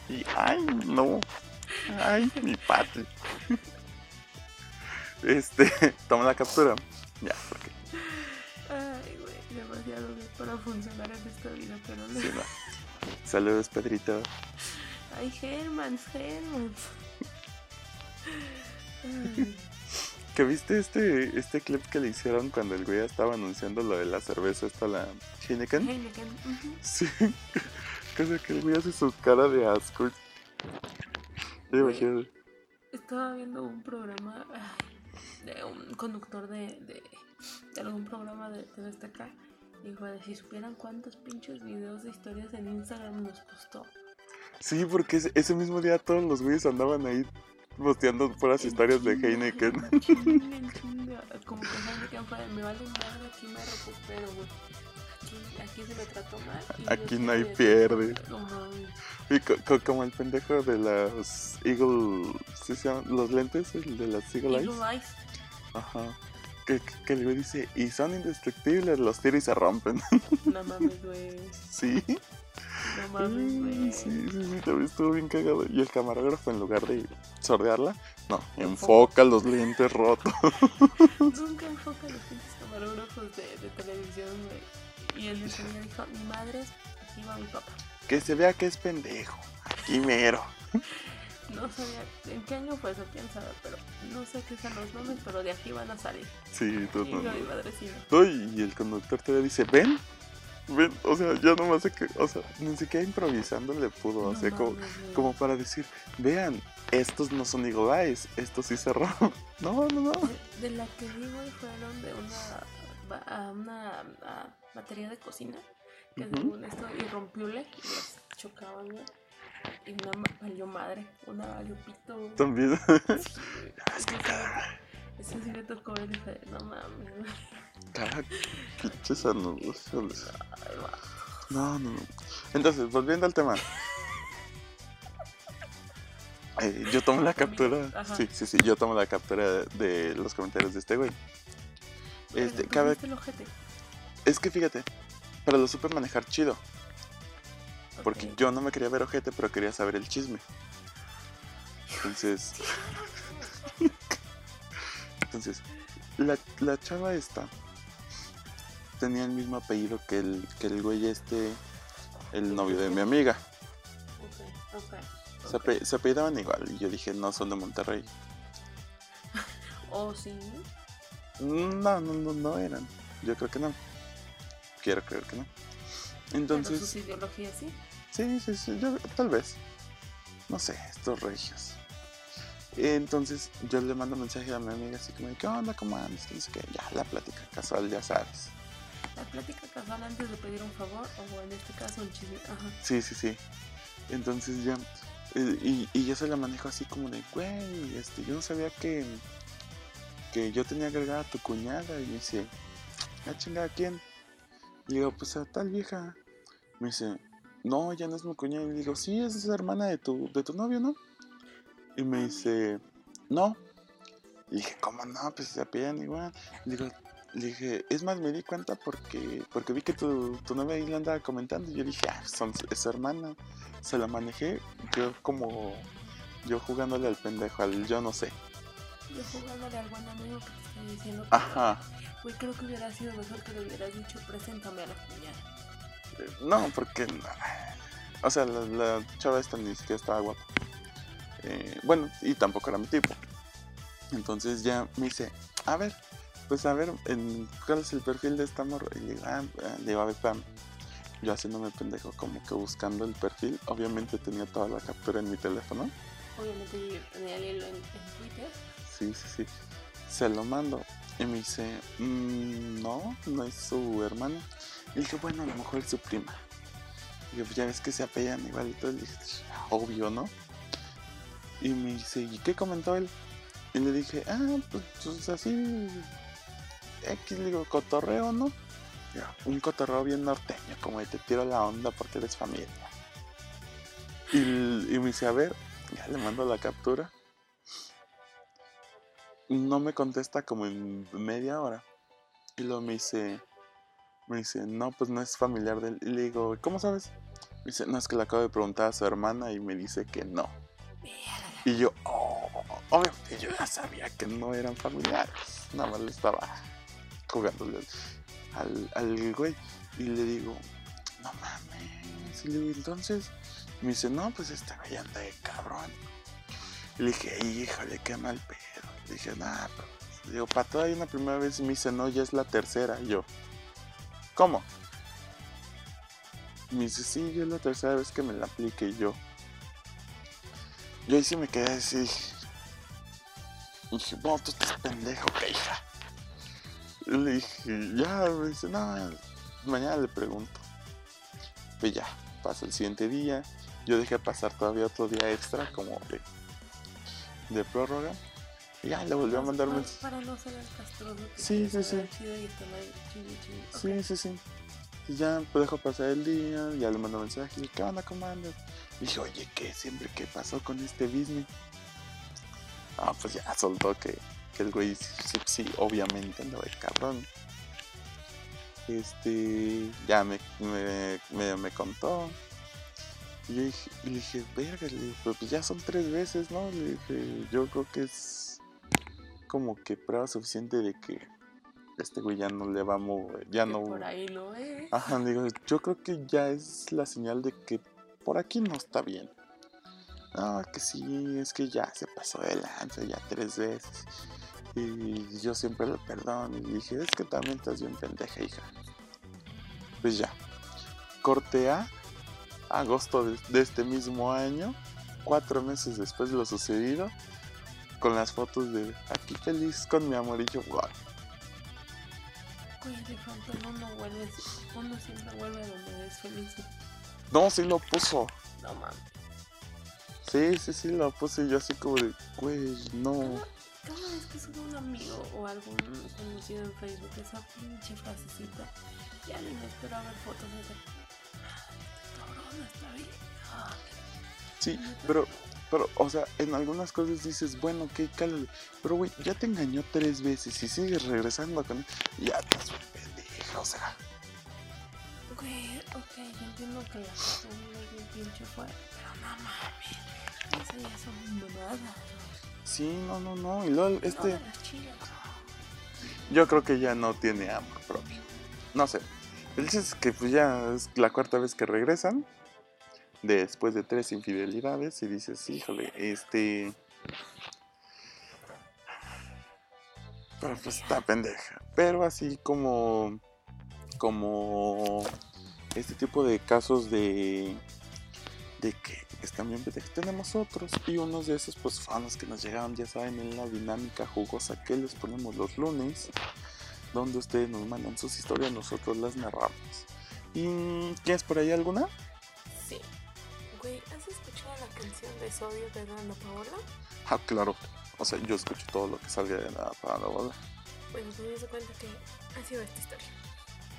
Y, ay, no. Ay, mi Pati. Este, toma la captura. Ya, porque Ay, güey, demasiado bien para funcionar en esta vida, pero no. sí, va. Saludos, Pedrito. Ay, Germans, Germans. Ay, ¿Que viste este, este clip que le hicieron cuando el güey estaba anunciando lo de la cerveza esta, la Heineken? Heineken. Sí. Cosa que el güey hace su cara de asco. Imagino. estaba viendo un programa de un conductor de, de, de algún programa de TV Azteca y de si supieran cuántos pinches videos de historias en Instagram nos costó. Sí, porque ese, mismo día todos los güeyes andaban ahí posteando puras historias de Heineken. Como que Heineken me vale madre, aquí me recupero, güey. Aquí, aquí se me trató mal. y Aquí no hay de- pierde. Y co- co- como el pendejo de las Eagle. ¿sí se llaman? Los lentes, el de las Eagle Eyes. Eagle Eyes. Ajá. Que, que, el güey dice, y son indestructibles, los tira y se rompen. No mames, güey. sí. No mames, güey. Sí, sí, sí, también estuvo bien cagado. Y el camarógrafo, en lugar de sordearla, no, Enfoca. enfoca los lentes rotos. Nunca enfoca los pinches camarógrafos de, de televisión, güey. Y el señor dijo, mi madre, aquí va mi papá. Que se vea que es pendejo. Aquí mero. No sabía en qué año fue eso, quién sabe, pero no sé qué son los nombres, pero de aquí van a salir. Sí, todo. Y yo, mi madrecina. No, y el conductor todavía dice, ven, ven, o sea, ya nomás que, o sea, ni siquiera improvisando le pudo, o No sea, como, como para decir, vean, estos no son Eyes, estos sí cerró. No, no, no. De, de la que güey, fueron de una, a una a batería de cocina, que Ujú. según esto irrompible, y las chocaban. Y una valió madre, una valió pito. También. Sí, güey. Eso sí me- Eso sí me tocó ver y no mames. Cada pinches anuncios. No, no, no. Entonces, volviendo al tema. Eh, yo tomo la captura. Ajá. Sí, sí, sí. Yo tomo la captura de los comentarios de este güey. Este, cabe- el ojete. Es que fíjate, pero lo supe manejar chido. Porque yo no me quería ver ojete, pero quería saber el chisme. Entonces. Entonces, la, la chava esta tenía el mismo apellido que el, que el güey este, el novio de mi amiga. Ok, ok. Se, ok. ape- se apellidaban igual y yo dije, no, son de Monterrey. O sí. No, no, no, no eran. Yo creo que no. Quiero creer que no. Pero Entonces, sus ideologías sí. sí, sí, sí, yo, tal vez. No sé, estos regios. Entonces yo le mando mensaje a mi amiga así como, ¿qué onda? ¿Cómo andas? Que no sé qué. Ya, la plática casual, ya sabes. La plática casual antes de pedir un favor, o en este caso un chisme. Ajá. Sí, sí, sí. Entonces ya. eh, Y, y yo se la manejo así como de, güey, este, yo no sabía que, que yo tenía agregada a tu cuñada. Y me dice, ¿a chingada quién? Y digo, pues a tal vieja. Me dice, no, ya no es mi cuñada. Y le digo, sí, es hermana de tu, de tu novio, ¿no? Y me dice, no. Y dije, ¿cómo no? Pues se apellan igual. Le digo, le dije, es más, me di cuenta porque, porque vi que tu, tu novia ahí le andaba comentando. Y yo dije, ah, son, es su hermana. Se la manejé, yo como, yo jugándole al pendejo, al yo no sé. Yo jugándole al buen amigo que te estoy diciendo. que- Ajá. Güey, creo que hubiera sido mejor que le hubieras dicho, preséntame a la cuñada. No, porque, o sea, la, la chava esta ni siquiera estaba guapa. Eh, bueno, y tampoco era mi tipo. Entonces ya me dice, a ver, pues a ver, en, ¿cuál es el perfil de esta morra? Y le digo, ah, ah, le digo, a ver, espérame. Yo haciéndome pendejo, como que buscando el perfil. Obviamente tenía toda la captura en mi teléfono. Obviamente yo tenía el hilo en, en Twitter. Sí, sí, sí. Se lo mando. Y me dice, "Mm, no, no es su hermana. Y dije, bueno, a lo mejor es su prima. Y yo, pues ya ves que se apellan igual. Y dije, obvio, ¿no? Y me dice, ¿y qué comentó él? Y le dije, ah, pues, pues así. X, le digo, cotorreo, ¿no? Un cotorreo bien norteño, como de te tiro la onda porque eres familia. Y, y me dice, a ver, ya le mando la captura. No me contesta como en media hora. Y luego me dice, me dice, no, pues no es familiar de él. Y le digo, ¿cómo sabes? Me dice, no, es que le acabo de preguntar a su hermana y me dice que no. Y yo, oh, obviamente yo ya sabía que no eran familiares. Nada más le estaba jugándole al, al güey. Y le digo, no mames. Y le digo, entonces, me dice, no, pues este güey anda de cabrón. Y le dije, híjole, qué mal pedo. Dije, nah, pues, digo, para todo hay una primera vez y me dice, no, ya es la tercera. Yo, ¿cómo? Me dice, sí, ya es la tercera vez que me la aplique. Yo, yo ahí sí me quedé así. Y dije, no, tú estás pendejo, que hija. Le dije, ya, me dice, no, mañana le pregunto. Pues ya, pasa el siguiente día. Yo dejé pasar todavía otro día extra, como de, de prórroga. Ya le volvió a mandar Para- mensaje. Para no ser el castroso. que Sí, sí, sí. Sí, sí, sí. Y ya pues, dejó pasar el día, ya le mandó mensaje. y, ¿Qué onda, cómo andas? Y dije, oye, ¿qué? Siempre, ¿qué pasó con este business? Ah, pues ya soltó que, que el güey sí, sí, obviamente andaba de cabrón. Este, ya me, me, me, me contó. Y yo dije, le dije, verga, le dije, "pero pues ya son tres veces, ¿no? Le dije, yo creo que es como que prueba suficiente de que este güey ya no le va a mover, ya Que no... Por ahí no es. Ajá, digo, yo creo que ya es la señal de que por aquí no está bien. No, que sí, es que ya se pasó de lanza ya tres veces. Y yo siempre le perdono. Y dije, es que también estás bien pendeja, hija. Pues ya. Corte a agosto de, de este mismo año, cuatro meses después de lo sucedido, con las fotos de aquí feliz con mi amorillo. Wow. Güey, de pronto uno no vuelve, uno siempre vuelve a donde es feliz. No, sí lo puso. No mames. Sí, sí, sí, lo puse yo así como de, güey, no. Cada, cada vez que sube un amigo o algún conocido en Facebook esa pinche frasecita, ya ni me espero a ver fotos de ese. Cabrón, está bien. Ah, Sí, pero, pero, o sea, en algunas cosas dices, bueno, ok, cálale. Pero, güey, ya te engañó tres veces y sigues regresando con él. Ya estás un pendeja, o sea. Güey, ok, yo entiendo que la persona es bien pinche fuerte, pero no mames. Eso ya son mamadas. Sí, no, no, no. Y luego, este, yo creo que ya no tiene amor propio. No sé. El chiste es que pues ya es la cuarta vez que regresan. Después de tres infidelidades. Y dices, híjole, este. Pero pues está pendeja. Pero así como. Como. Este tipo de casos de. De que están bien pendejas. Tenemos otros. Y unos de esos, pues los que nos llegaron, ya saben, en la dinámica jugosa que les ponemos los lunes. Donde ustedes nos mandan sus historias, nosotros las narramos. ¿Y tienes por ahí alguna? Canción de Sodio de Dana Paola? Ah, claro. O sea, yo escucho todo lo que salga de la para la boda. Bueno, pues me di cuenta que ha sido esta historia.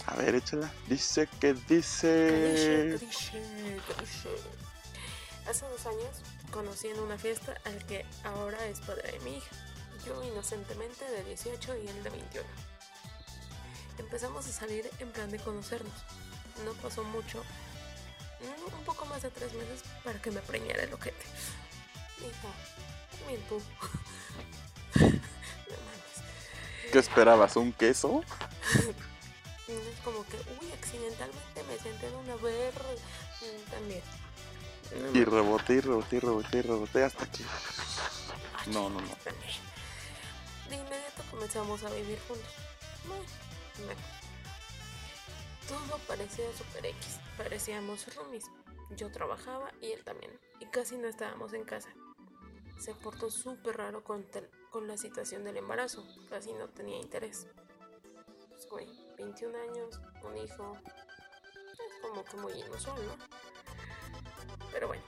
A ver, échala. Dice que Dice, dice. dice, dice. Hace dos años conocí en una fiesta al que ahora es padre de mi hija. Yo inocentemente de 18 y él de 21. Empezamos a salir en plan de conocernos. No pasó mucho, un poco más de tres meses para que me preñara el ojete. Hija, también tú. no mames. ¿Qué esperabas? ¿Un queso? No es como que, uy, accidentalmente me senté en una ver también. No Y reboté, y reboté, y reboté, y reboté hasta que. No, no, no. también. De inmediato comenzamos a vivir juntos. Bueno, bueno. Todo parecía super X. Parecíamos roomies. Yo trabajaba y él también. Y casi no estábamos en casa. Se portó súper raro con, con la situación del embarazo. Casi no tenía interés. Pues, güey, 21 años, un hijo. Es como que muy inusual, ¿no? Pero bueno,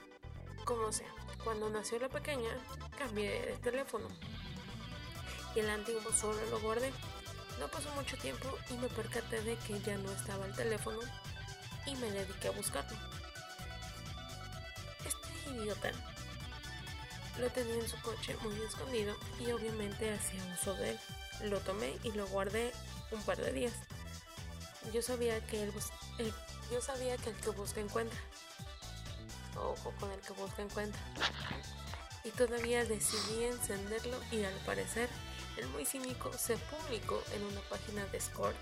como sea. Cuando nació la pequeña, cambié de teléfono. Y el antiguo solo lo guardé. No pasó mucho tiempo y me percaté de que ya no estaba el teléfono y me dediqué a buscarlo. Este idiota lo tenía en su coche muy escondido y obviamente hacía uso de él. Lo tomé y lo guardé un par de días. Yo sabía que el, el- yo sabía que el que busca encuentra. Ojo con el que busca encuentra. Y todavía decidí encenderlo y al parecer el muy cínico se publicó en una página de Scores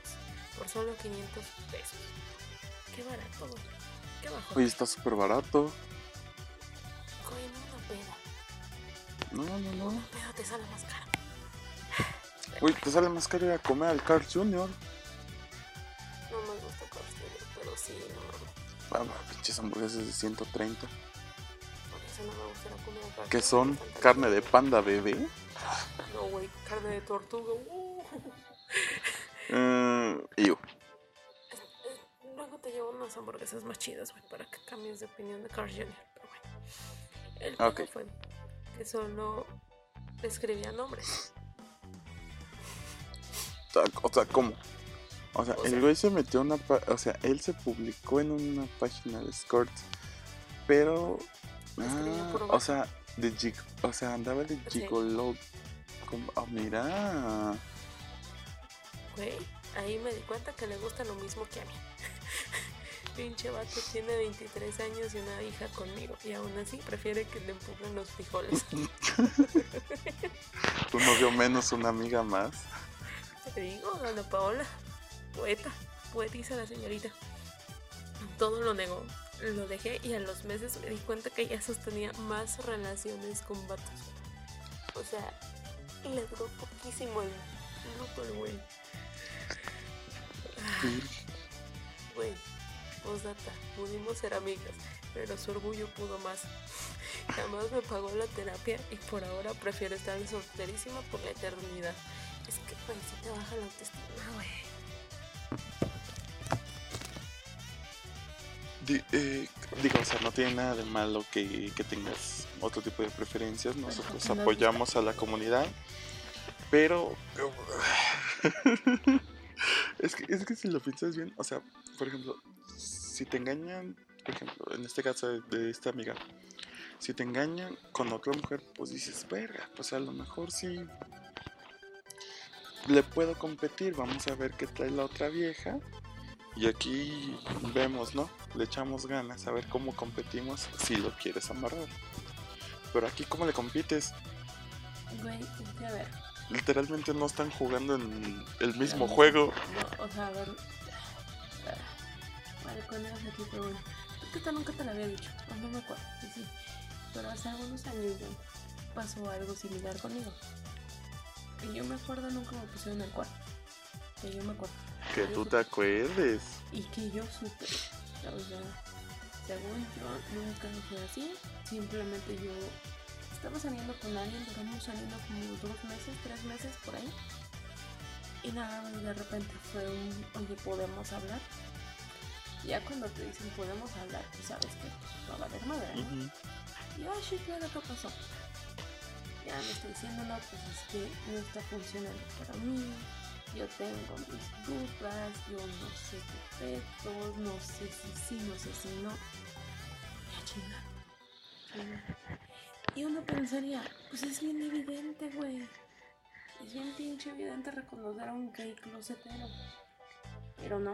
por solo 500 pesos. Qué barato, güey. Qué bajo. Oye, está súper barato. Con una peda. No, no, no. Una peda te sale más cara. Uy, te sale más caro ir a comer al Carl Jr. No me gusta Carl pero sí, no Ah, pinches hamburguesas de 130. Por eso no me gusta comer al Carl ¿Qué Jr., son? ¿Carne de panda bebé? No, no, güey. Carne de tortuga. Uh. Mm. Eh, Luego te llevo unas hamburguesas más chidas, güey, para que cambies de opinión de Carl Jr. Pero bueno. El pedo fue que solo escribía nombres. O sea, o sea, ¿cómo? O sea, el güey se metió una... O sea, él se publicó en una página de escort, pero... Ah, o sea, de. O sea, andaba de Sí. Como... Ah, mira... Güey, ahí me di cuenta que le gusta lo mismo que a mí. Pinche vato tiene 23 años y una hija conmigo. Y aún así prefiere que le empujen los frijoles. Tu novio menos una amiga más. Te digo, Ana Paola, poeta, poetisa la señorita. Todo lo negó, lo dejé y a los meses me di cuenta que ella sostenía más relaciones con vatos. O sea, le duró poquísimo el luto güey. Güey, postdata, pudimos ser amigas, pero su orgullo pudo más. Jamás me pagó la terapia y por ahora prefiero estar solterísima por la eternidad. Es que, güey, si te baja la autoestima, güey. Eh, digo, o sea, no tiene nada de malo que, que tengas otro tipo de preferencias. Nosotros apoyamos a la comunidad. Pero. es, que, es que si lo piensas bien, o sea, por ejemplo, si te engañan, por ejemplo, en este caso de, de esta amiga, si te engañan con otra mujer, pues dices, verga, pues a lo mejor sí le puedo competir. Vamos a ver qué trae la otra vieja. Y aquí vemos, ¿no? Le echamos ganas a ver cómo competimos si lo quieres amarrar. Pero aquí, ¿cómo le compites? Güey, es que a ver. Literalmente no están jugando en el mismo mismo. juego. No, o sea, a ver. Vale, con eso aquí, pero bueno. Que nunca te la había dicho. O no me acuerdo. Sí, sí. Pero hace algunos años pasó algo similar conmigo. Que yo me acuerdo nunca me pusieron el cuarto. Que yo me acuerdo. Que tú te acuerdes. Y que yo supe. O sea, según yo, nunca fue así. Simplemente yo estaba saliendo con alguien, duramos saliendo como dos meses, tres meses por ahí. Y nada, de repente fue un, oye, ¿podemos hablar? Ya cuando te dicen podemos hablar, tú sabes que va a valer madre, ¿no? Ujú. Y yo, sí, claro, ¿qué pasó? Ya me está diciendo, no, pues es que no está funcionando para mí. Yo tengo mis dudas, yo no sé qué pedos, no sé si sí, no sé si no. Ya chinga. Y uno pensaría, pues es bien evidente, güey. Es bien pinche evidente reconocer a un gay closetero. Pero no.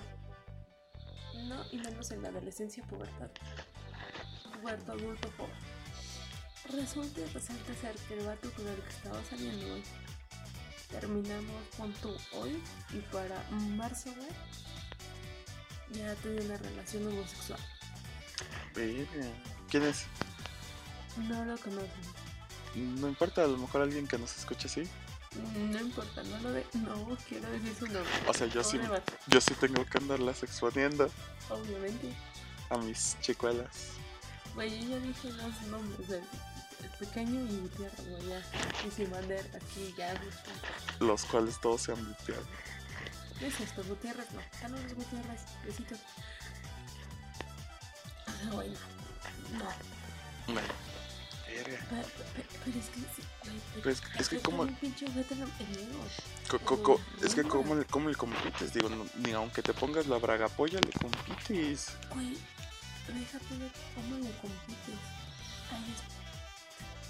No, y menos en la adolescencia pubertad. Puberto adulto joven. Resulta y resalta ser que el vato con el que estaba saliendo hoy terminamos con tú hoy y para marzo, güey, ya tenía una relación homosexual. ¿Quién es? No lo conocen. No importa, a lo mejor alguien que nos escuche así. No importa, no lo de. No quiero decir su nombre. O sea, yo sí, yo sí tengo que andarlas exponiendo Obviamente. a mis chicuelas. Güey, yo ya dije los nombres el pequeño y Gutiérrez, güey, ya. Y sin bandera, aquí ya. listo. Los cuales todos se han. ¿Qué es esto? Gutiérrez, no. Saludos, Gutiérrez. Besitos. O sea, güey, no. No. Bueno. Pero, es que sí, güey. pero es, es que como... Co- co- co- es que cómo le, compites, digo, no- ni aunque te pongas la braga polla le compites. Güey, déjate de cómo le compites. Ay, es-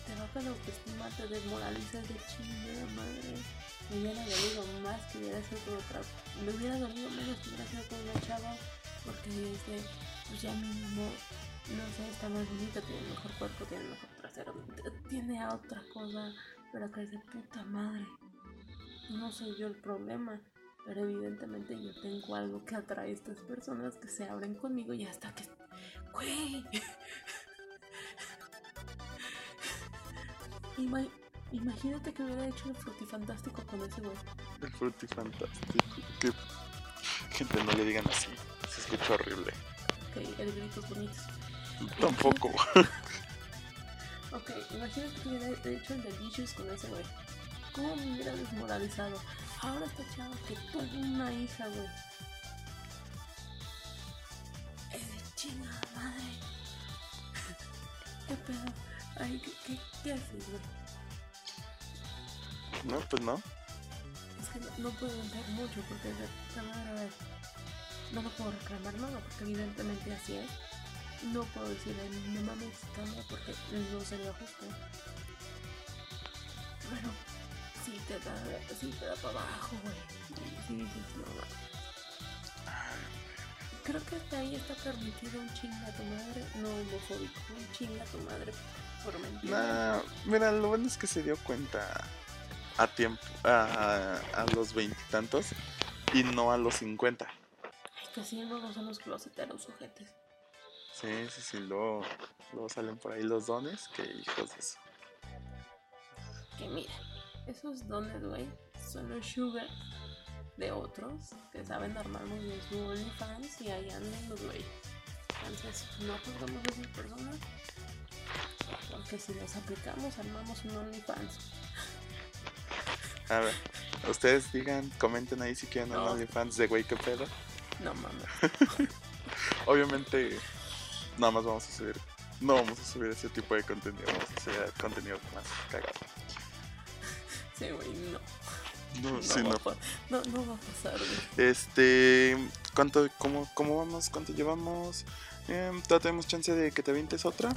te baja la autoestima, te desmoralizas de chingada madre. Me hubiera dolido más que hubiera sido con otra. Me hubiera dolido menos que hubiera sido con una chava. Porque este, pues ya mínimo, no sé, está más bonita, tiene mejor cuerpo, tiene mejor trasero, tiene otra cosa. Pero acá es puta madre. No soy yo el problema. Pero evidentemente yo tengo algo que atrae a estas personas que se abren conmigo y hasta que... ¡Güey! Ima- imagínate que hubiera hecho el frutifantástico con ese güey. El frutifantástico. Que gente no le digan así. Se escucha horrible. Ok, el gritos bonitos. Tampoco. Ok, imagínate que hubiera hecho el delicious con ese güey. ¿Cómo me hubiera desmoralizado? Ahora esta chava que tuvo una hija, güey. Es de chingada madre. ¿Qué pedo? Ay, ¿qué, qué, qué haces, güey? No, pues no. Es que no, no puedo entrar mucho porque esta madre, a no lo puedo reclamar nada porque evidentemente así es. No puedo decirle, no mames, cambia porque no sería justo. Bueno, sí te da, sí te da para abajo, güey. Sí, dices, no mames. Creo que hasta ahí está permitido un chinga a tu madre, no homofóbico, un chinga a tu madre por mentira. Nah, mira, lo bueno es que se dio cuenta a tiempo, a, a los veintitantos y no a los cincuenta. Ay, que sí, no son los closeteros sujetes. Sí, sí, sí, luego, luego salen por ahí los dones, que hijos de eso. Que mira, esos dones, güey, son los sugar de otros que saben armar muy bien su OnlyFans y ahí andan los güey. Entonces, no juzgamos a esas personas porque si los aplicamos, armamos un OnlyFans. A ver, ustedes digan, comenten ahí si quieren un No. OnlyFans de güey, qué pedo. No mames. Obviamente, nada más vamos a subir. No vamos a subir ese tipo de contenido, vamos a hacer contenido más cagado. Sí, güey, no. No, No, sí, va no. no, no va a pasar, güey. Este, ¿cuánto, cómo, cómo vamos? ¿Cuánto llevamos? ¿Todavía tenemos chance de que te avientes otra?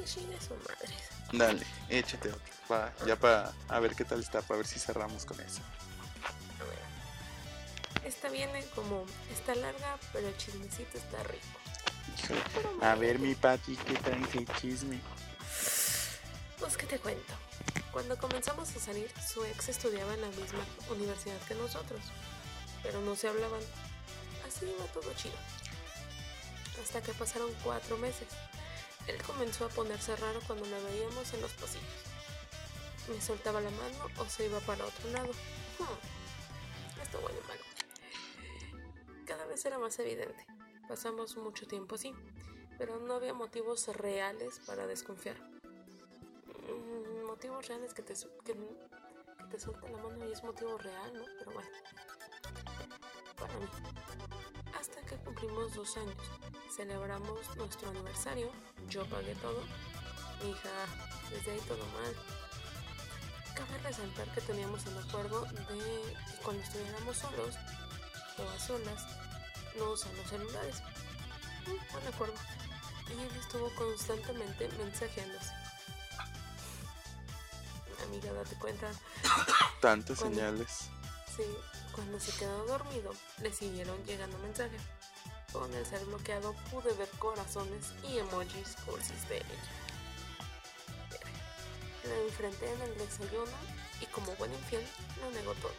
De su madre. Dale, échate otra. Va, ya para a ver qué tal está, para ver si cerramos con eso. Esta viene como, está larga, pero el chismecito está rico. Híjole. A ver, mi Pati, ¿qué tal el chisme? Pues que te cuento. Cuando comenzamos a salir, su ex estudiaba en la misma universidad que nosotros, pero no se hablaban. Así iba todo chido. Hasta que pasaron cuatro meses. Él comenzó a ponerse raro cuando me veíamos en los pasillos. Me soltaba la mano o se iba para otro lado. Hmm, Esto huele mal. Cada vez era más evidente. Pasamos mucho tiempo así, pero no había motivos reales para desconfiar mm, motivos reales que te, que te suelta la mano y es motivo real, ¿no? Pero bueno, para mí. Hasta que cumplimos dos años, celebramos nuestro aniversario, yo pagué todo, hija, desde ahí todo mal. Cabe resaltar que teníamos el acuerdo de que cuando estuviéramos solos o a solas, no usar los celulares. Mm, buen acuerdo. Y él estuvo constantemente mensajeándose. Amiga, date cuenta. Tantas Cuando- señales. Sí, cuando se quedó dormido, le siguieron llegando mensajes. Con el ser bloqueado pude ver corazones y emojis cursis de ella. La enfrenté en el desayuno y como buen infiel lo negó todo.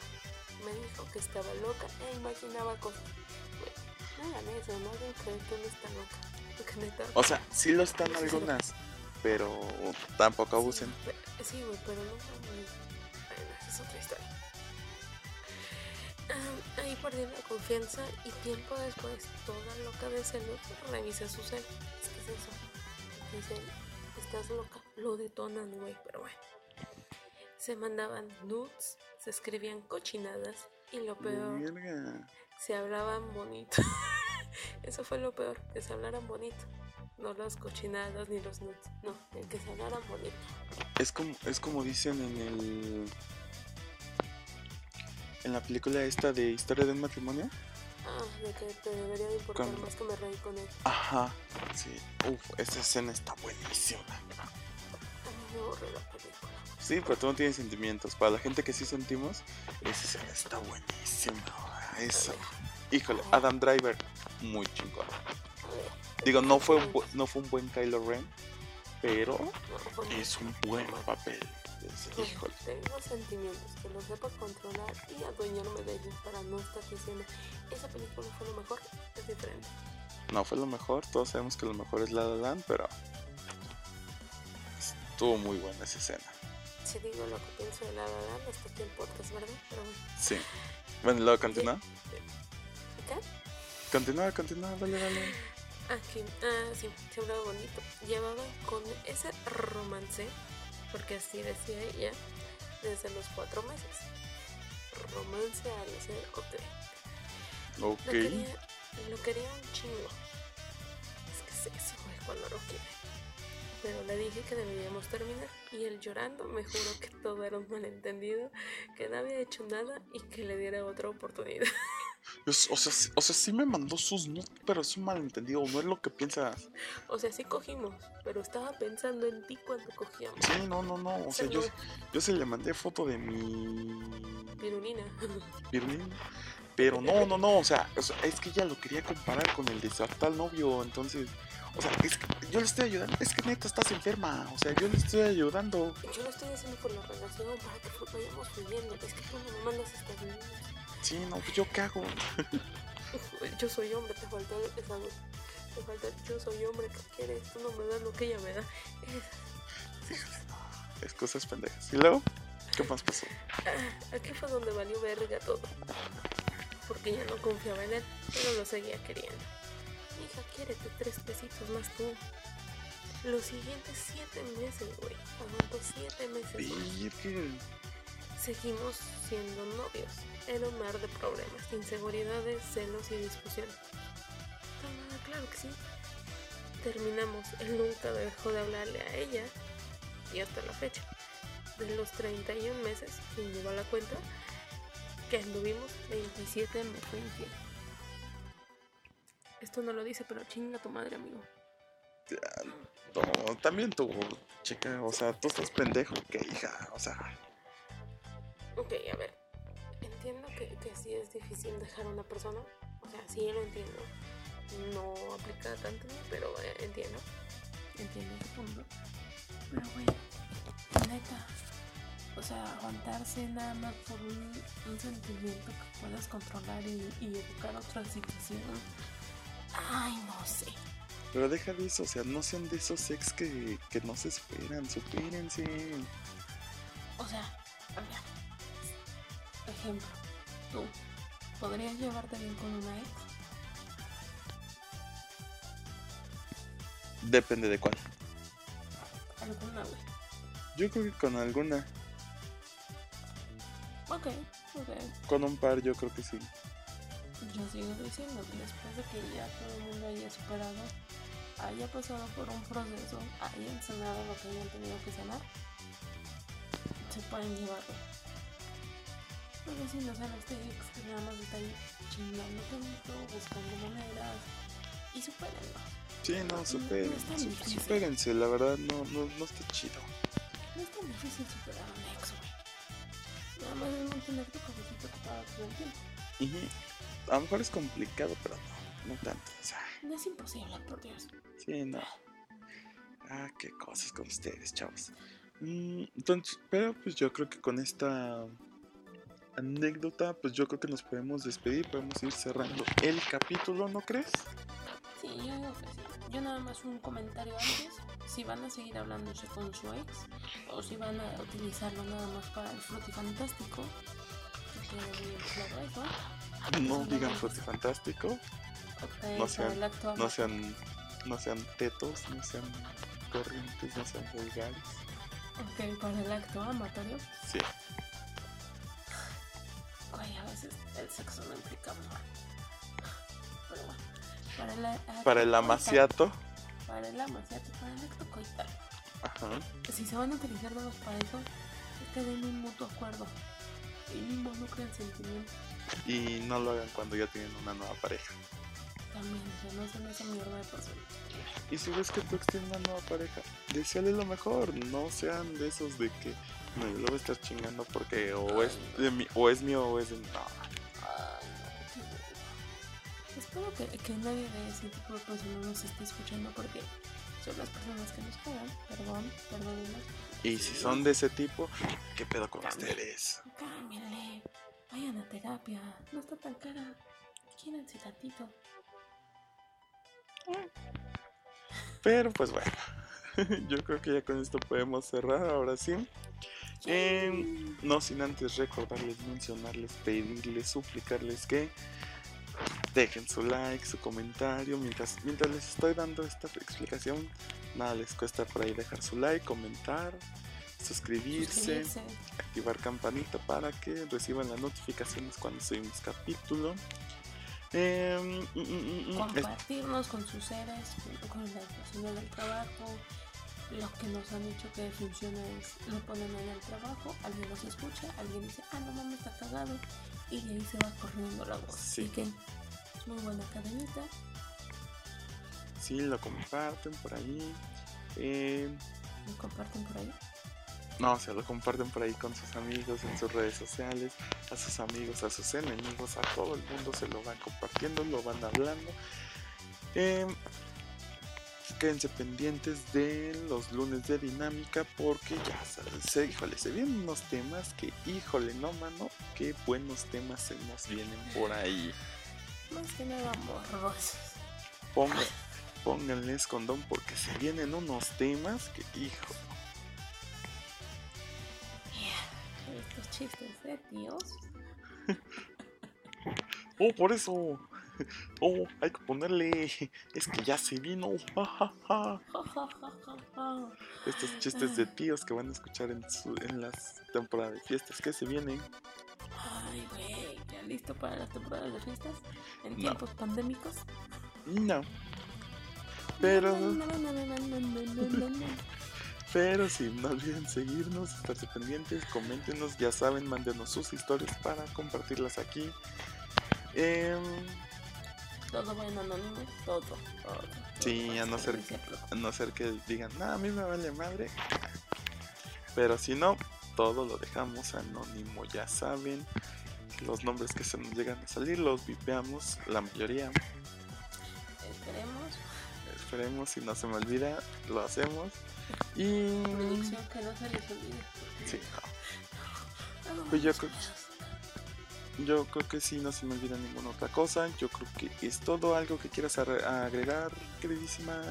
Me dijo que estaba loca e imaginaba cosas. Güey, no hagan eso, no hagan creer que uno está loca. Porque neta, O sea, sí lo están algunas, pero tampoco abusen. Sí, güey, pero no es otra historia. Ah, ahí perdí la confianza y tiempo después, toda loca de celos, revisé su cel. Que es eso. Dicen, estás loca. Lo detonan, güey, pero bueno. Se mandaban nudes, se escribían cochinadas y lo peor, se hablaban bonito. Eso fue lo peor, que se hablaran bonito. No las cochinadas ni los nudes. No, el que se hablaran bonito. Es como, es como dicen en el. En la película esta de Historia de un matrimonio. Ah, de que te debería de importar Con- más que me reí con él. Ajá, sí. Uf, esa escena está buenísima. A mí me la película. Sí, pero tú no tienes sentimientos. Para la gente que sí sentimos, esa escena está buenísima. Eso. Híjole, Adam Driver, muy chingón. Digo, no fue un, no fue un buen Kylo Ren, pero es un buen papel. Híjole. Tengo sentimientos que los sepa controlar y adueñarme de ellos para no estar diciendo esa película fue lo mejor, es diferente. No fue lo mejor, todos sabemos que lo mejor es La La Land, pero estuvo muy buena esa escena. Si digo lo que pienso de la La Land, hasta aquí el podcast, ¿verdad? Pero bueno. Sí. Bueno, luego continúa. ¿Acá? Continúa, continúa, dale, dale. Aquí, ah, sí, se hablaba bonito. Llevaba con ese romance porque así decía ella desde los cuatro meses. Romance hacer ok. Ok. Lo quería, lo quería un chingo. Es que es eso, güey, cuando lo quiere. Pero le dije que deberíamos terminar. Y él llorando me juró que todo era un malentendido, que no había hecho nada y que le diera otra oportunidad. Es- o, sea, o sea, sí me mandó sus pero es un malentendido, no es lo que piensas. O sea, sí cogimos, pero estaba pensando en ti cuando cogíamos. Sí, no, no, no. O sea, yo, yo se le mandé foto de mi Pirulina. Pirulín. Pero no, no, no, o sea, o sea, es que ella lo quería comparar con el de su actual novio, entonces, o sea, es que yo le estoy ayudando, es que neta estás enferma, o sea, yo le estoy ayudando. Yo lo estoy haciendo por la relación para que vayamos fluyendo. Es que tú me mandas estas niñas. Sí, no, pues yo qué hago. Yo soy hombre, te faltó esa. Te falta, yo soy hombre, ¿qué quieres? Tú no me das lo que ella me da. Es- cosas pendejas. ¿Y luego? ¿Qué más pasó? ah, aquí fue donde valió verga todo. Porque ya no confiaba en él, pero lo seguía queriendo. Hija, quiérete tres pesitos más tú. Los siguientes siete meses, güey. Aguantó siete meses. Virgen. Seguimos siendo novios. Era un mar de problemas, inseguridades, celos y discusiones. Ah, claro que sí. Terminamos. Él nunca dejó de hablarle a ella. Y hasta la fecha. De los 31 meses, quien lleva la cuenta, que anduvimos, 27 me fue infiel. Esto no lo dice, pero chinga tu madre, amigo. No, también tú, chica, o sea, tú estás pendejo, que hija, o sea, Ok, a ver. Entiendo que, que sí es difícil dejar a una persona. O sea, sí lo entiendo. No aplica tanto, pero eh, entiendo. Entiendo ese punto. Pero, güey, neta. O sea, aguantarse nada más por un, un sentimiento que puedas controlar y, y evocar otra situación. Ay, no sé. pero deja de eso, o sea, no sean de esos ex que, que no se esperan, supérense. O sea, a ver. Ejemplo, tú, ¿podrías llevarte bien con una ex? Depende de cuál. Alguna, güey. Yo creo que con alguna, Ok, ok. con un par, yo creo que sí. Yo sigo diciendo que después de que ya todo el mundo haya superado, haya pasado por un proceso, hayan sanado lo que hayan tenido que sanar, se pueden llevar. Güey. Pero si no sean este ex que nada más está ahí chingando tanto, buscando maneras y supérenlo. Sí, no, superen, es su- difícil. supérense, la verdad no, no, no está chido. No es tan difícil superar a un ex, güey. Nada más es mantener tu cabecita ocupada todo el tiempo. Ujú. A lo mejor es complicado, pero no, no tanto. O sea, No es imposible, por Dios. sí, no. Ah, qué cosas con ustedes, chavos. Mm, entonces, pero pues yo creo que con esta anécdota, pues yo creo que nos podemos despedir, podemos ir cerrando el capítulo, ¿no crees? Sí, yo digo que sí. Yo nada más un comentario antes. Si van a seguir hablándose con su ex o si van a utilizarlo nada más para el frutifantástico. No digan fantástico, Ok, No para sean- el acto no sean, no sean tetos, no sean corrientes, no sean vulgares. Ok, para el acto amatorio. Sí, Güey, a veces el sexo no implica amor. Pero bueno. Para el, acto para el amaciato. Para el amaciato, para el acto coital. Ajá. Si se van a utilizar dados para eso, es que den un mutuo acuerdo. Y no involucren sentimientos. Y no lo hagan cuando ya tienen una nueva pareja. También, o sea, no sean esa mierda de personas. Y si ves que tu ex tiene una nueva pareja, deseale lo mejor. No sean de esos de que no, yo lo voy a estar chingando porque o es, de mi, o es mío o es de mi. No. Espero que, que nadie de ese tipo de personas nos esté escuchando porque son las personas que nos cagan. Perdón, perdónenos. Y si son de ese tipo, ¿qué pedo con ustedes? Cámbienle, vayan a terapia, no está tan cara. Quírense tantito. Pero pues bueno, yo creo que ya con esto podemos cerrar ahora sí. Em, no sin antes recordarles, mencionarles, pedirles, suplicarles que dejen su like, su comentario. Mientras, mientras les estoy dando esta explicación, nada les cuesta por ahí dejar su like, comentar, suscribirse, suscribirse, activar campanita para que reciban las notificaciones cuando subimos capítulo. Em, mm, mm, mm, es- compartirnos con sus seres, con las personas del trabajo. Lo que nos han dicho que funciona es lo ponen en el trabajo, alguien los escucha, alguien dice, ah, no mames, está cagado, y de ahí se va corriendo la voz. Sí. Así que muy buena cadenita. sí, lo comparten por ahí. Em, ¿Me comparten por ahí? No, se lo comparten por ahí con sus amigos en sus redes sociales, a sus amigos, a sus enemigos, a todo el mundo se lo van compartiendo, lo van hablando. Em, quédense pendientes de los lunes de dinámica porque ya se, híjole, se vienen unos temas que, híjole, no mano, qué buenos temas se nos vienen por ahí. Más que nada morrosos. Ponga- pónganles condón porque se vienen unos temas que, hijo, Estos chistes de tíos. Oh, por eso. Oh, hay que ponerle. Es que ya se vino. Estos chistes de tíos que van a escuchar en, las temporadas de fiestas que se vienen. Ay, güey, ¿ya listo para las temporadas de fiestas? ¿En tiempos pandémicos? No. Pero. Pero sí, no olviden seguirnos, estarse pendientes, coméntenos, ya saben, mándenos sus historias para compartirlas aquí. Eh, todo va en anónimo, todo, todo. Sí, todo a no ser- a no ser que digan, no, a mí me vale madre. Pero si no, todo lo dejamos anónimo, ya saben. Los nombres que se nos llegan a salir los vipeamos, la mayoría. Esperemos. Esperemos, si no se me olvida, lo hacemos. Y. Producción que no se les olvide. Sí, no. Pues yo creo-. Yo creo que sí, no se me olvida ninguna otra cosa. Yo creo que es todo algo que quieras agregar, queridísima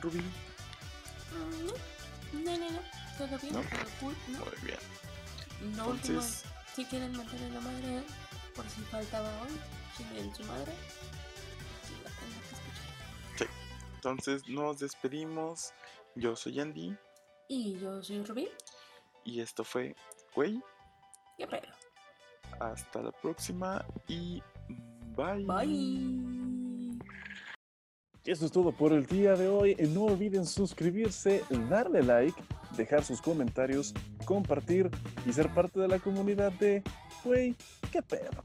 Rubí. Mm, No, no, no, no. Todo bien, ¿No? todo cool, ¿no? Muy bien. Último, Entonces, si quieren mantener la madre, por si faltaba hoy, chinguen su madre. Y la tengan que escuchar. entonces nos despedimos. Yo soy Andy Y yo soy Rubí. y esto fue Güey. ¿Qué pedo? Hasta la próxima y bye. Bye. Eso es todo por el día de hoy. No olviden suscribirse, darle like, dejar sus comentarios, compartir y ser parte de la comunidad de Güey, qué pedo.